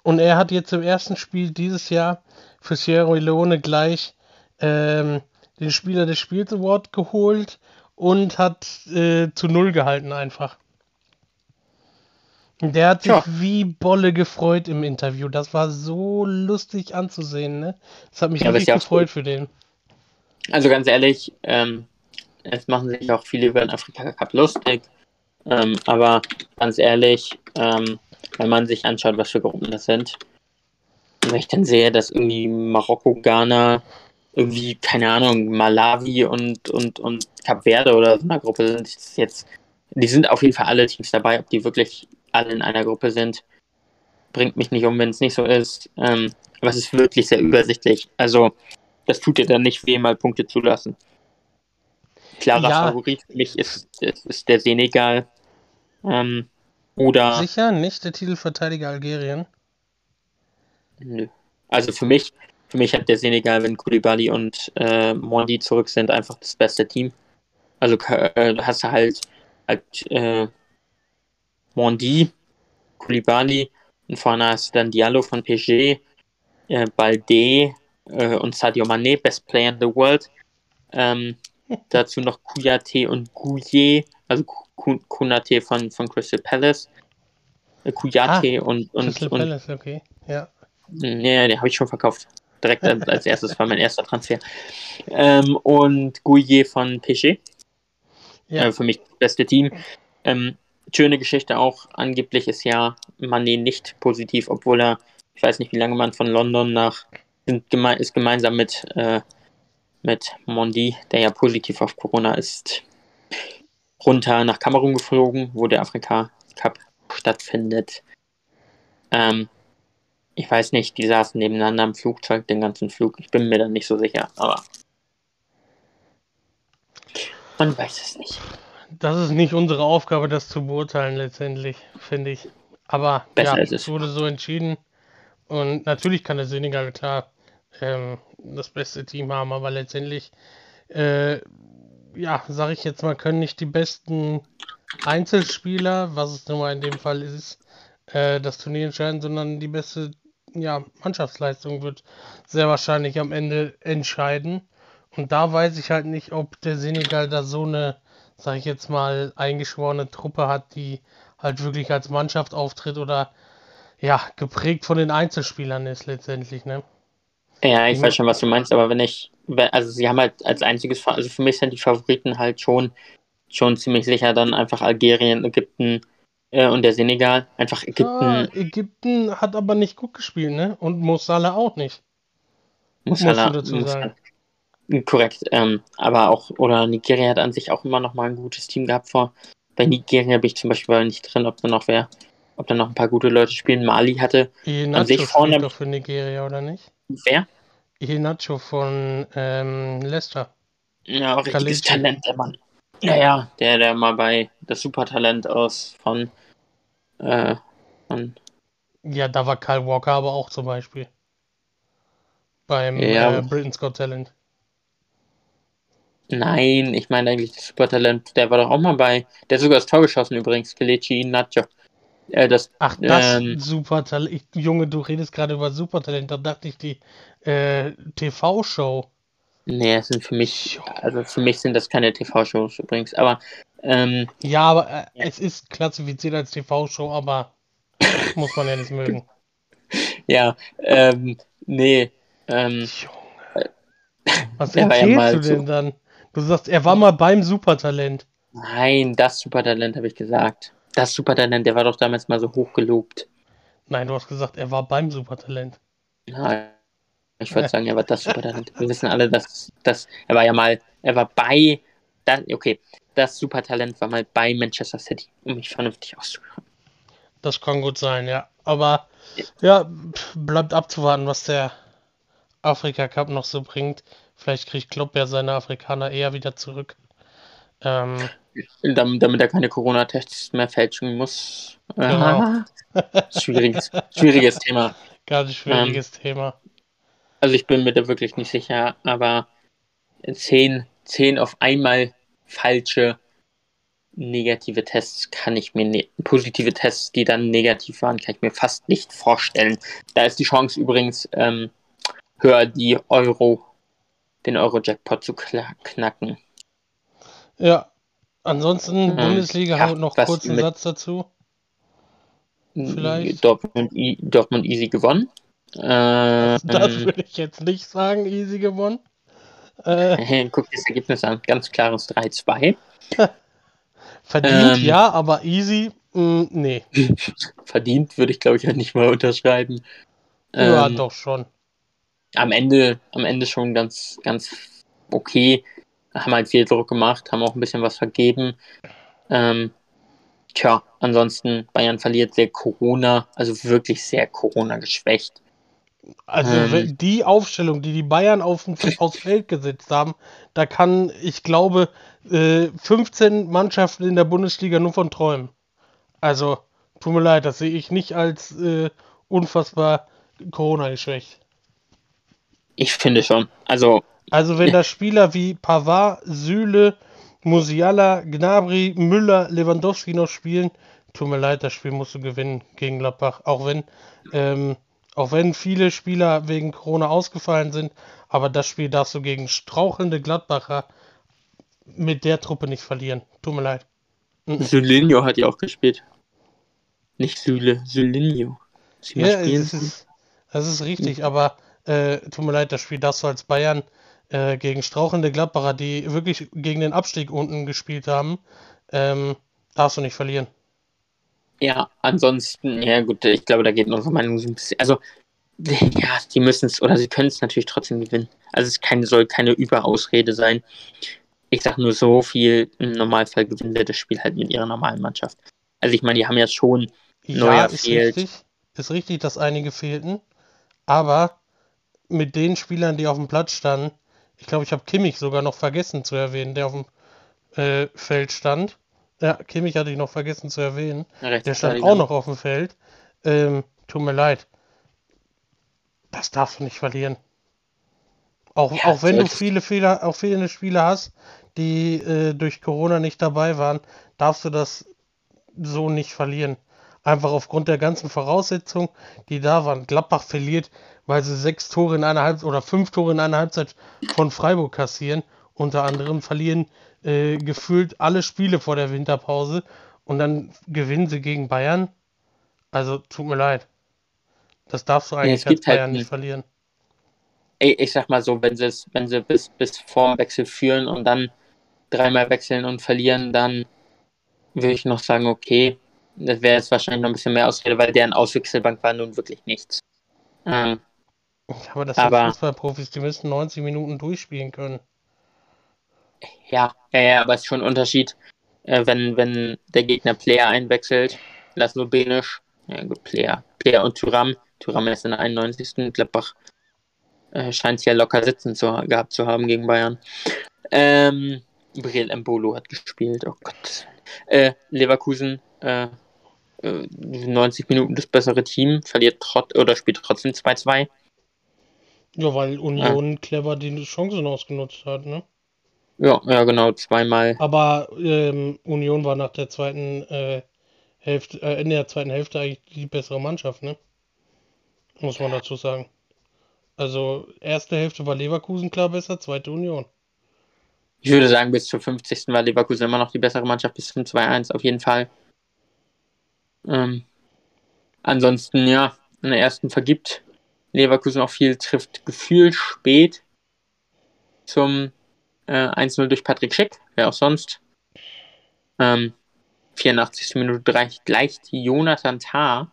Und er hat jetzt im ersten Spiel dieses Jahr für Sierra Leone gleich ähm, den Spieler des Spiels Award geholt und hat äh, zu Null gehalten einfach. Der hat sich Tja. wie Bolle gefreut im Interview. Das war so lustig anzusehen, ne? Das hat mich Ja, richtig ja gefreut für den. Also ganz ehrlich, ähm, es machen sich auch viele über den Afrika Cup lustig. Ähm, aber ganz ehrlich, ähm, wenn man sich anschaut, was für Gruppen das sind, wenn ich dann sehe, dass irgendwie Marokko, Ghana, irgendwie, keine Ahnung, Malawi und, und, und Kap Verde oder so einer Gruppe sind, jetzt, die sind auf jeden Fall alle Teams dabei, ob die wirklich alle in einer Gruppe sind, bringt mich nicht um, wenn es nicht so ist. Ähm, aber es ist wirklich sehr übersichtlich. Also, das tut dir dann nicht weh, mal Punkte zu lassen. Klarer Ja. Favorit für mich ist, ist, ist der Senegal. Ähm, Oder. Sicher nicht der Titelverteidiger Algerien? Nö. Also für mich, für mich hat der Senegal, wenn Koulibaly und äh, Mondi zurück sind, einfach das beste Team. Also äh, hast du halt, halt äh, Mondi, Koulibaly und vorne hast du dann Diallo von PSG, äh, Balde äh, und Sadio Mané, Best Player in the World. Ähm, dazu noch Kouyaté und Gouillet, also Kunate von, von Crystal Palace. Äh, Kouyaté ah, und, und, Crystal und, Palace, okay, ja. Nee, den habe ich schon verkauft. Direkt als erstes war mein erster Transfer. Ähm, und Gouillet von PSG. Ja. Äh, für mich das beste Team. Ähm, schöne Geschichte auch. Angeblich ist ja Mané nicht positiv, obwohl er, ich weiß nicht, wie lange man von London nach geme ist gemeinsam mit, äh, mit Mondi, der ja positiv auf Corona ist, runter nach Kamerun geflogen, wo der Afrika Cup stattfindet. Ähm, ich weiß nicht, die saßen nebeneinander im Flugzeug den ganzen Flug. Ich bin mir da nicht so sicher, aber man weiß es nicht. Das ist nicht unsere Aufgabe, das zu beurteilen letztendlich, finde ich. Aber Besser ja, es wurde so entschieden. Und natürlich kann der Senegal klar ähm, das beste Team haben, aber letztendlich, äh, ja, sage ich jetzt mal, können nicht die besten Einzelspieler, was es nun mal in dem Fall ist, äh, das Turnier entscheiden, sondern die beste ja, Mannschaftsleistung wird sehr wahrscheinlich am Ende entscheiden. Und da weiß ich halt nicht, ob der Senegal da so eine, sag ich jetzt mal, eingeschworene Truppe hat, die halt wirklich als Mannschaft auftritt oder ja, geprägt von den Einzelspielern ist letztendlich, ne? Ja, ich weiß schon, was du meinst, aber wenn ich, also sie haben halt als einziges, also für mich sind die Favoriten halt schon, schon ziemlich sicher dann einfach Algerien, Ägypten, äh, und der Senegal. Einfach Ägypten. Ah, Ägypten hat aber nicht gut gespielt, ne? Und Mossala auch nicht. Dazu sagen. Korrekt. Ähm, aber auch, oder Nigeria hat an sich auch immer noch mal ein gutes Team gehabt vor. Bei Nigeria bin ich zum Beispiel nicht drin, ob da noch wer, ob da noch ein paar gute Leute spielen. Mali hatte Iheanacho an sich vorne. doch für Nigeria, oder nicht? Wer? Iheanacho von ähm, Leicester. Ja, richtiges Kalechi. Talent, der Mann. Ja, ja, der, der mal bei das Supertalent aus von, äh, von Ja, da war Kyle Walker aber auch zum Beispiel. Beim ja. äh, Britain's Got Talent. Nein, ich meine eigentlich das Supertalent, der war doch auch mal bei. Der hat sogar das Tor geschossen übrigens, Kelechi Nacho. Äh, das, Ach, das ähm, Supertalent. Junge, du redest gerade über Supertalent, da dachte ich die äh, TV-Show. Nee, es sind für mich, also für mich sind das keine TV-Shows übrigens, aber. Ähm, ja, aber äh, ja. es ist klassifiziert als TV-Show, aber muss man ja nicht mögen. Ja, ähm, nee. Ähm, Junge. Was erzählst ja du denn so, dann? Du sagst, er war mal beim Supertalent. Nein, das Supertalent habe ich gesagt. Das Supertalent, der war doch damals mal so hoch gelobt. Nein, du hast gesagt, er war beim Supertalent. Nein, ich würde sagen, er war das Supertalent. Wir wissen alle, dass, dass er war ja mal, er war bei, das, okay, das Supertalent war mal bei Manchester City, um mich vernünftig auszudrücken. Das kann gut sein, ja. Aber ja, bleibt abzuwarten, was der Afrika Cup noch so bringt. Vielleicht kriegt Klopp ja seine Afrikaner eher wieder zurück. Ähm, damit, damit er keine Corona-Tests mehr fälschen muss. Genau. schwieriges, schwieriges Thema. Ganz schwieriges ähm, Thema. Also ich bin mir da wirklich nicht sicher, aber zehn, zehn auf einmal falsche negative Tests kann ich mir, ne positive Tests, die dann negativ waren, kann ich mir fast nicht vorstellen. Da ist die Chance übrigens ähm, höher, die Euro, den Euro-Jackpot zu knacken. Ja, ansonsten ähm, Bundesliga ja, noch kurz einen Satz dazu. Vielleicht. Dortmund, Dortmund easy gewonnen. Äh, das würde ich jetzt nicht sagen, easy gewonnen. Äh, Guck dir das Ergebnis an, ganz klares 3-2. Verdient ähm, ja, aber easy, mh, mm, nee. Verdient würde ich glaube ich ja nicht mal unterschreiben. Ja, ähm, doch schon. Am Ende, am Ende schon ganz, ganz okay. Haben halt viel Druck gemacht, haben auch ein bisschen was vergeben. Ähm, tja, ansonsten Bayern verliert sehr Corona, also wirklich sehr Corona geschwächt. Also ähm, die Aufstellung, die die Bayern auf, aufs Feld gesetzt haben, da kann, ich glaube, 15 äh, Mannschaften in der Bundesliga nur von träumen. Also Tut mir leid, das sehe ich nicht als äh, unfassbar Corona-geschwächt. Ich finde schon. Also. Also wenn da Spieler wie Pavard, Süle, Musiala, Gnabry, Müller, Lewandowski noch spielen, tut mir leid, das Spiel musst du gewinnen gegen Gladbach. Auch wenn, ähm, auch wenn viele Spieler wegen Corona ausgefallen sind, aber das Spiel darfst du gegen strauchelnde Gladbacher mit der Truppe nicht verlieren. Tut mir leid. Sylinho hat ja auch gespielt. Nicht Süle, Sylinho. Ja, das ist, das ist richtig, aber äh, tut mir leid, das Spiel darfst du als Bayern äh, gegen strauchelnde Gladbacher, die wirklich gegen den Abstieg unten gespielt haben, ähm, darfst du nicht verlieren. Ja, ansonsten, ja gut, ich glaube, da geht unsere Meinung so ein bisschen. Also, ja, die müssen es, oder sie können es natürlich trotzdem gewinnen. Also es keine, soll keine Überausrede sein. Ich sage nur so viel, im Normalfall gewinnen sie das Spiel halt mit ihrer normalen Mannschaft. Also ich meine, die haben ja schon ja, neuer ist fehlt. Richtig, ist richtig, dass einige fehlten, aber mit den Spielern, die auf dem Platz standen, ich glaube, ich habe Kimmich sogar noch vergessen zu erwähnen, der auf dem äh, Feld stand. Ja, Kimmich hatte ich noch vergessen zu erwähnen. Der stand auch noch auf dem Feld. Ähm, tut mir leid. Das darfst du nicht verlieren. Auch, ja, auch wenn du viele Fehler, auch viele Spieler hast, die äh, durch Corona nicht dabei waren, darfst du das so nicht verlieren. Einfach aufgrund der ganzen Voraussetzungen, die da waren. Gladbach verliert, weil sie sechs Tore in einer Halbzeit oder fünf Tore in einer Halbzeit von Freiburg kassieren. Unter anderem verlieren äh, gefühlt alle Spiele vor der Winterpause und dann gewinnen sie gegen Bayern. Also tut mir leid. Das darfst du eigentlich ja, als Bayern halt nicht verlieren. Ich, ich sag mal so, wenn sie es, wenn sie bis, bis vor Wechsel führen und dann dreimal wechseln und verlieren, dann würde ich noch sagen, okay, das wäre jetzt wahrscheinlich noch ein bisschen mehr Ausrede, weil deren Auswechselbank war nun wirklich nichts. Ähm, aber das sind aber, Fußballprofis, die müssen 90 Minuten durchspielen können. Ja, ja, ja, aber es ist schon ein Unterschied, äh, wenn, wenn der Gegner Player einwechselt. Laszlo Benisch, ja gut, Player, Player und Tyram. Tyram ist in der 91. Gladbach äh, scheint es ja locker sitzen zu, gehabt zu haben gegen Bayern. Ähm, Briel Mbolo hat gespielt, oh Gott. Äh, Leverkusen, äh, 90 äh, Minuten das bessere Team, verliert trot oder spielt trotzdem 2-2. Ja, weil Union ja. clever die Chancen ausgenutzt hat, ne? Ja, ja, genau, zweimal. Aber ähm, Union war nach der zweiten äh, Hälfte, äh, in der zweiten Hälfte eigentlich die bessere Mannschaft, ne? Muss man dazu sagen. Also, erste Hälfte war Leverkusen klar besser, zweite Union. Ich würde sagen, bis zur 50. war Leverkusen immer noch die bessere Mannschaft, bis zum 2-1 auf jeden Fall. Ähm, ansonsten, ja, in der ersten vergibt Leverkusen auch viel, trifft Gefühl spät zum äh, 1-0 durch Patrick Schick, wer auch sonst. Ähm, 84. Minute gleicht, gleicht Jonathan Tah,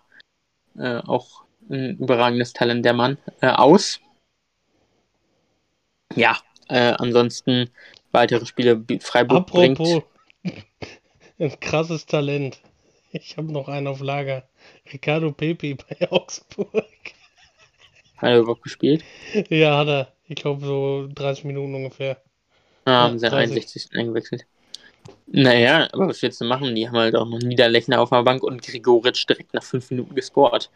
äh, auch ein überragendes Talent der Mann, äh, aus. Ja, äh, ansonsten weitere Spiele Freiburg Apropos, bringt. Ein krasses Talent. Ich habe noch einen auf Lager. Ricardo Pepe bei Augsburg. Hat er überhaupt gespielt? Ja, hat er. Ich glaube so 30 Minuten ungefähr. Ah, haben sie 61. eingewechselt. Naja, aber was willst du machen? Die haben halt auch noch Niederlechner auf der Bank und Grigoritsch direkt nach 5 Minuten gescored.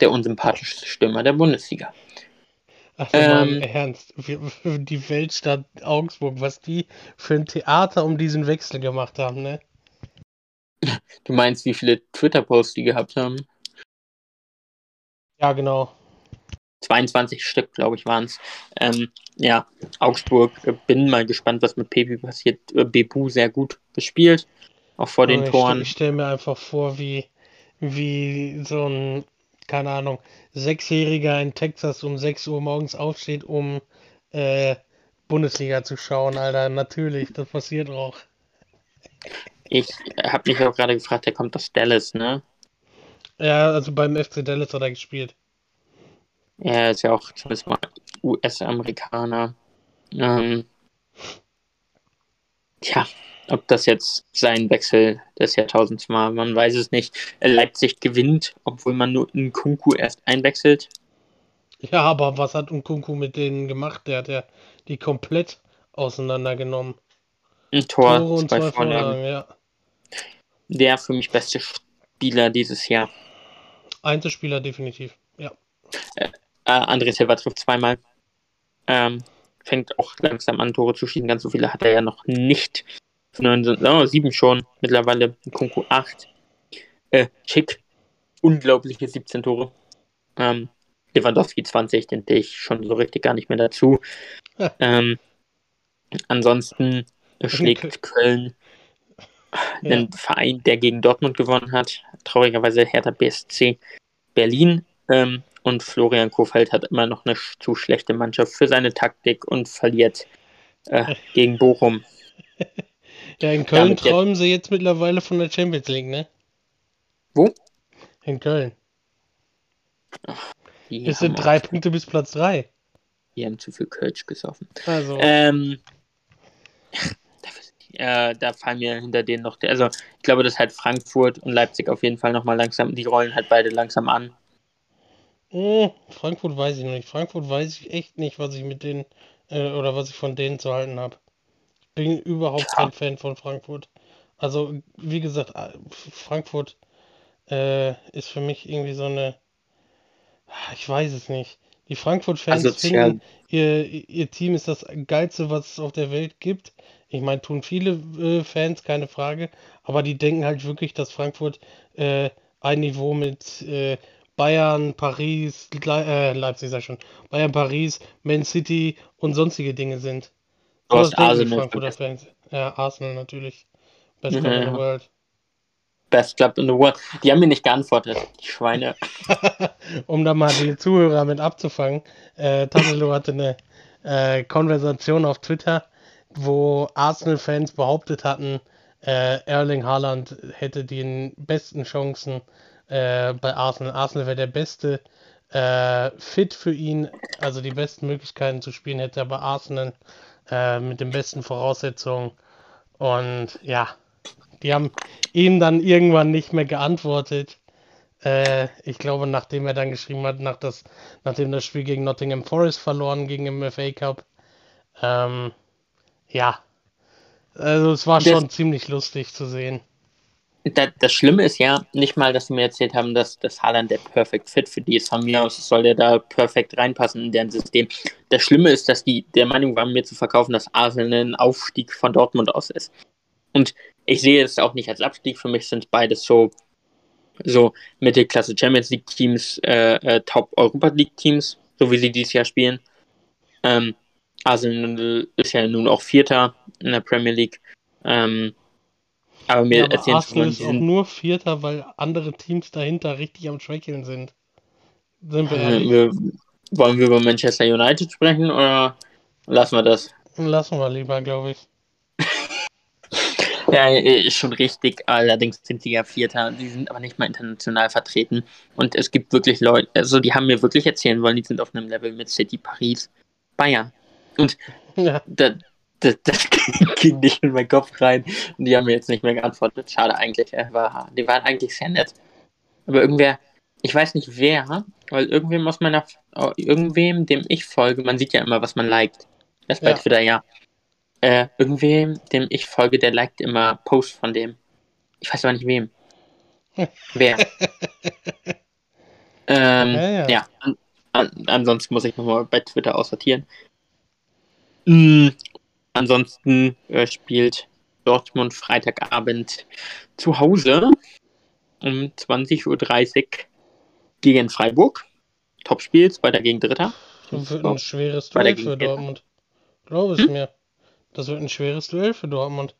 Der unsympathischste Stürmer der Bundesliga. Ach, ähm, Ernst, die Weltstadt Augsburg, was die für ein Theater um diesen Wechsel gemacht haben, ne? Du meinst, wie viele Twitter-Posts die gehabt haben? Ja, genau. 22 Stück, glaube ich, waren es. Ähm, ja, Augsburg, äh, bin mal gespannt, was mit Pepe passiert. Äh, Bebu sehr gut gespielt, auch vor den ich Toren. ich stelle mir einfach vor, wie, wie so ein, keine Ahnung, Sechsjähriger in Texas um 6 Uhr morgens aufsteht, um äh, Bundesliga zu schauen, Alter. Natürlich, das passiert auch. Ich habe mich auch gerade gefragt, der kommt aus Dallas, ne? Ja, also beim FC Dallas hat er gespielt. Er ist ja auch zumindest mal US-Amerikaner. Ähm, tja, ob das jetzt sein Wechsel des Jahrtausends war, man weiß es nicht. Leipzig gewinnt, obwohl man nur in Kunku erst einwechselt. Ja, aber was hat Kunku mit denen gemacht? Der hat ja die komplett auseinandergenommen. Ein Tor, Tore und zwei, zwei Vorlagen, ja. Der für mich beste Einzelspieler dieses Jahr. Einzelspieler definitiv, ja. Äh, André Silva trifft zweimal. Ähm, fängt auch langsam an, Tore zu schießen. Ganz so viele hat er ja noch nicht. Neun sind, oh, sieben schon mittlerweile. Kunku acht. Äh, Schick, unglaubliche 17 Tore. Ähm, Lewandowski 20, den sehe ich schon so richtig gar nicht mehr dazu. Ja. Ähm, ansonsten schlägt Köln ja. einen Verein, der gegen Dortmund gewonnen hat. Traurigerweise Hertha BSC Berlin. Ähm, und Florian Kofeld hat immer noch eine zu schlechte Mannschaft für seine Taktik und verliert äh, gegen Bochum. Ja, in Köln Damit träumen sie jetzt mittlerweile von der Champions League, ne? Wo? In Köln. Ach, es sind drei Punkte bis Platz drei. Die haben zu viel Kölsch gesoffen. Also. Ähm, äh, da fallen mir hinter denen noch, also ich glaube, dass halt Frankfurt und Leipzig auf jeden Fall nochmal langsam, die rollen halt beide langsam an. Oh, Frankfurt weiß ich noch nicht. Frankfurt weiß ich echt nicht, was ich mit denen äh, oder was ich von denen zu halten habe. Ich bin überhaupt ja. kein Fan von Frankfurt. Also, wie gesagt, äh, Frankfurt äh, ist für mich irgendwie so eine. Ich weiß es nicht. Die Frankfurt-Fans also, finden, ihr, ihr Team ist das geilste, was es auf der Welt gibt. Ich meine, tun viele äh, Fans, keine Frage. Aber die denken halt wirklich, dass Frankfurt äh, ein Niveau mit äh, Bayern, Paris, Le äh, Leipzig sag schon, Bayern, Paris, Man City und sonstige Dinge sind. Was denken die Frankfurter Fans. Ja, Arsenal natürlich. Best Club in the World. Best Club in the World. Die haben mir nicht geantwortet, die Schweine. um da mal die Zuhörer mit abzufangen. Äh, Tassilo hatte eine äh, Konversation auf Twitter, wo Arsenal-Fans behauptet hatten, äh, Erling Haaland hätte die besten Chancen äh, bei Arsenal. Arsenal wäre der beste äh, Fit für ihn, also die besten Möglichkeiten zu spielen hätte er bei Arsenal äh, mit den besten Voraussetzungen. Und ja, die haben ihm dann irgendwann nicht mehr geantwortet. Äh, ich glaube, nachdem er dann geschrieben hat, nach das, nachdem das Spiel gegen Nottingham Forest verloren gegen im FA Cup. Ähm, ja, also es war das, schon ziemlich lustig zu sehen. Das, Schlimme ist ja nicht mal, dass sie mir erzählt haben, dass das Haaland der Perfect Fit für die ist. Von mir aus soll der da perfekt reinpassen in deren System. Das Schlimme ist, dass die der Meinung waren, mir zu verkaufen, dass Arsenal ein Aufstieg von Dortmund aus ist. Und ich sehe es auch nicht als Abstieg. Für mich sind beides so, so Mittelklasse Champions League Teams, äh, äh, Top Europa League Teams, so wie sie dieses Jahr spielen. Ähm, Arsenal ist ja nun auch Vierter in der Premier League. Ähm, aber mir ja, aber erzählen Arsenal ist auch nur Vierter, weil andere Teams dahinter richtig am Schwächeln sind. Sind wir äh, wir, wollen wir über Manchester United sprechen oder lassen wir das? Lassen wir lieber, glaube ich. ja, ist schon richtig. Allerdings sind sie ja Vierter. Die sind aber nicht mal international vertreten. Und es gibt wirklich Leute, also die haben mir wirklich erzählen wollen, die sind auf einem Level mit City, Paris, Bayern. Und ja. da, das, das ging nicht in meinen Kopf rein. Und die haben mir jetzt nicht mehr geantwortet. Schade eigentlich. War, die waren eigentlich sehr nett. Aber irgendwer, ich weiß nicht wer, weil irgendwem aus meiner, irgendwem, dem ich folge, man sieht ja immer, was man liked. Das bei ja. Twitter, ja. Äh, irgendwem, dem ich folge, der liked immer Posts von dem. Ich weiß aber nicht wem. wer. ähm, ja, ja. ja. An, an, ansonsten muss ich nochmal bei Twitter aussortieren. Mhm. Ansonsten äh, spielt Dortmund Freitagabend zu Hause um 20.30 Uhr gegen Freiburg. Topspiel, zweiter gegen dritter. Das wird ein schweres Duell für Dortmund. Glaube ich hm? mir. Das wird ein schweres Duell für Dortmund.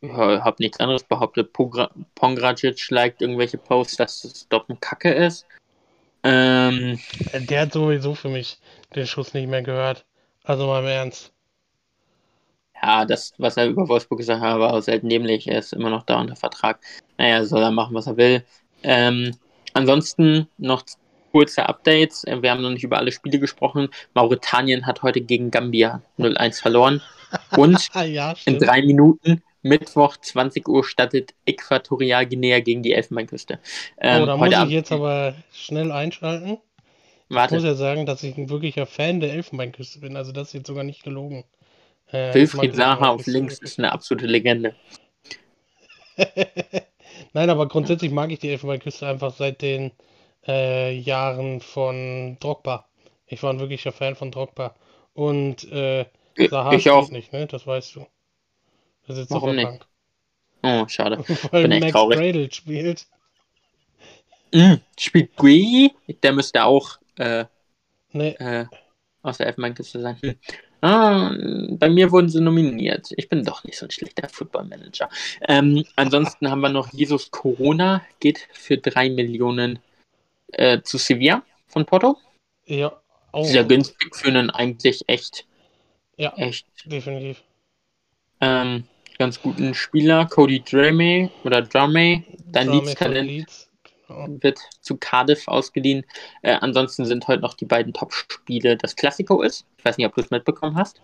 Ja, hab nichts anderes behauptet. Pongracic liked irgendwelche Posts, dass es Dortmund kacke ist. Ähm, Der hat sowieso für mich den Schuss nicht mehr gehört. Also mal im Ernst ja, das, was er über Wolfsburg gesagt hat, war auch selten nämlich. Er ist immer noch da unter Vertrag. Naja, soll er machen, was er will. Ähm, ansonsten noch kurze Updates. Wir haben noch nicht über alle Spiele gesprochen. Mauretanien hat heute gegen Gambia 0-1 verloren. Und ja, in drei Minuten, Mittwoch 20 Uhr, startet Äquatorial Guinea gegen die Elfenbeinküste. Ähm, oh, da muss ich Abend jetzt aber schnell einschalten. Warte. Ich muss ja sagen, dass ich ein wirklicher Fan der Elfenbeinküste bin. Also das ist jetzt sogar nicht gelogen. Äh, Wilfried Saha auf links ist eine absolute Legende. Nein, aber grundsätzlich mag ich die Elfenbeinküste einfach seit den äh, Jahren von Drogba. Ich war ein wirklicher Fan von Drogba. Und äh, Saha ich auch. nicht, ne? Das weißt du. Das ist Warum nicht? krank. Oh, schade. Weil Bin Max traurig. Bradle spielt. Mm, spielt Gui, der müsste auch äh, Ne, äh, aus der Elfenbeinküste sein. Ah, bei mir wurden sie nominiert. Ich bin doch nicht so ein schlechter Football-Manager. Ähm, ansonsten haben wir noch Jesus Corona, geht für 3 Millionen äh, zu Sevilla von Porto. ja. Oh, Sehr günstig für einen eigentlich echt, Ja, echt definitiv. ähm, ganz guten Spieler. Cody Drame oder Drame, dein Leeds-Talent. Leeds. Wird zu Cardiff ausgeliehen. Äh, ansonsten sind heute noch die beiden Top-Spiele das Classico ist. Ich weiß nicht, ob du es mitbekommen hast.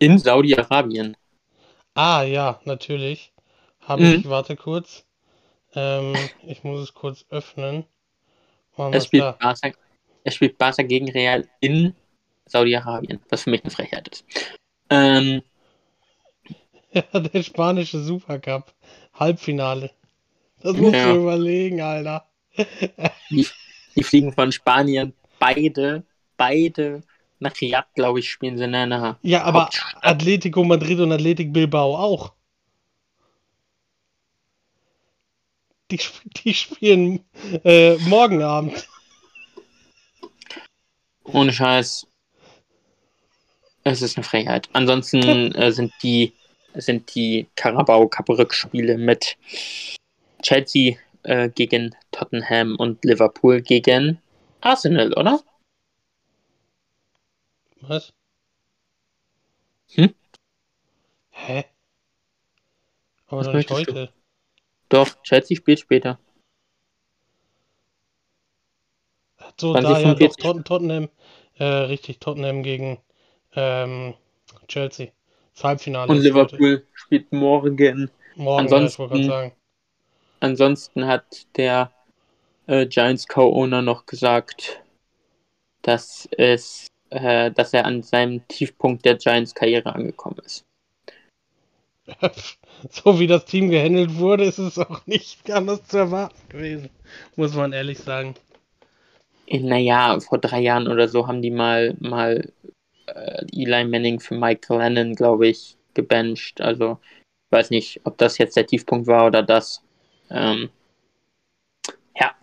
In Saudi-Arabien. Ah, ja, natürlich. Habe Mhm. ich, warte kurz. Ähm, ich muss es kurz öffnen. Er wir's spielt. Barca, er spielt Barca gegen Real in Saudi-Arabien, was für mich eine Frechheit ist. Ähm, Ja, der spanische Supercup. Halbfinale. Das musst Ja. du überlegen, Alter. die, die fliegen von Spanien beide, beide nach Riyadh, glaube ich, spielen sie in einer Ja, aber. Atletico Madrid und Athletic Bilbao auch. Die, die spielen äh, morgen Abend. Ohne Scheiß. Es ist eine Frechheit. Ansonsten äh, sind die sind die Carabao Cup Rückspiele mit Chelsea äh, gegen Tottenham und Liverpool gegen Arsenal, oder? Was? Hm? Hä? Aber Was doch nicht möchtest du? heute. Doch, Chelsea spielt später. So, 20, da ja doch 45. Tot Tottenham. Äh, richtig, Tottenham gegen ähm, Chelsea. Das Halbfinale Und ist heute. Liverpool spielt morgen. Morgen, ja, ich wollte gerade ansonsten- sagen. Ansonsten hat der äh, Giants Co-Owner noch gesagt, dass es, äh, dass er an seinem Tiefpunkt der Giants Karriere angekommen ist. so wie das Team gehandelt wurde, ist es auch nicht anders zu erwarten gewesen. Muss man ehrlich sagen. Naja, vor drei Jahren oder so haben die mal, mal äh, Eli Manning für Mike Lennon, glaube ich, gebencht. Also, ich weiß nicht, ob das jetzt der Tiefpunkt war oder das. Ähm, ja,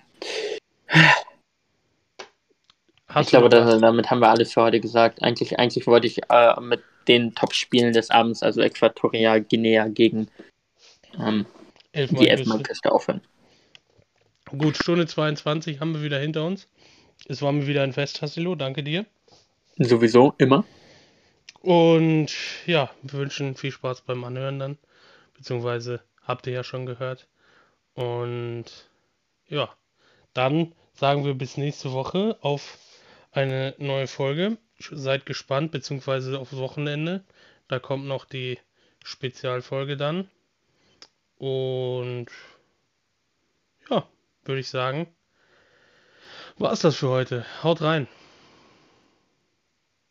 Hast ich glaube, du noch da, was? damit haben wir alles für heute gesagt. Eigentlich, eigentlich wollte ich äh, mit den Top-Spielen des Abends, also Äquatorial Guinea gegen ähm, die Elfmal Elfenbeinküste aufhören. Gut, Stunde 22 haben wir wieder hinter uns. Es war mir wieder ein Fest, Hassilo. Danke dir. Sowieso, immer. Und ja, wir wünschen viel Spaß beim Anhören dann. Beziehungsweise habt ihr ja schon gehört. Und ja, dann sagen wir bis nächste Woche auf eine neue Folge. Seid gespannt, beziehungsweise aufs Wochenende. Da kommt noch die Spezialfolge dann. Und ja, würde ich sagen, war es das für heute. Haut rein.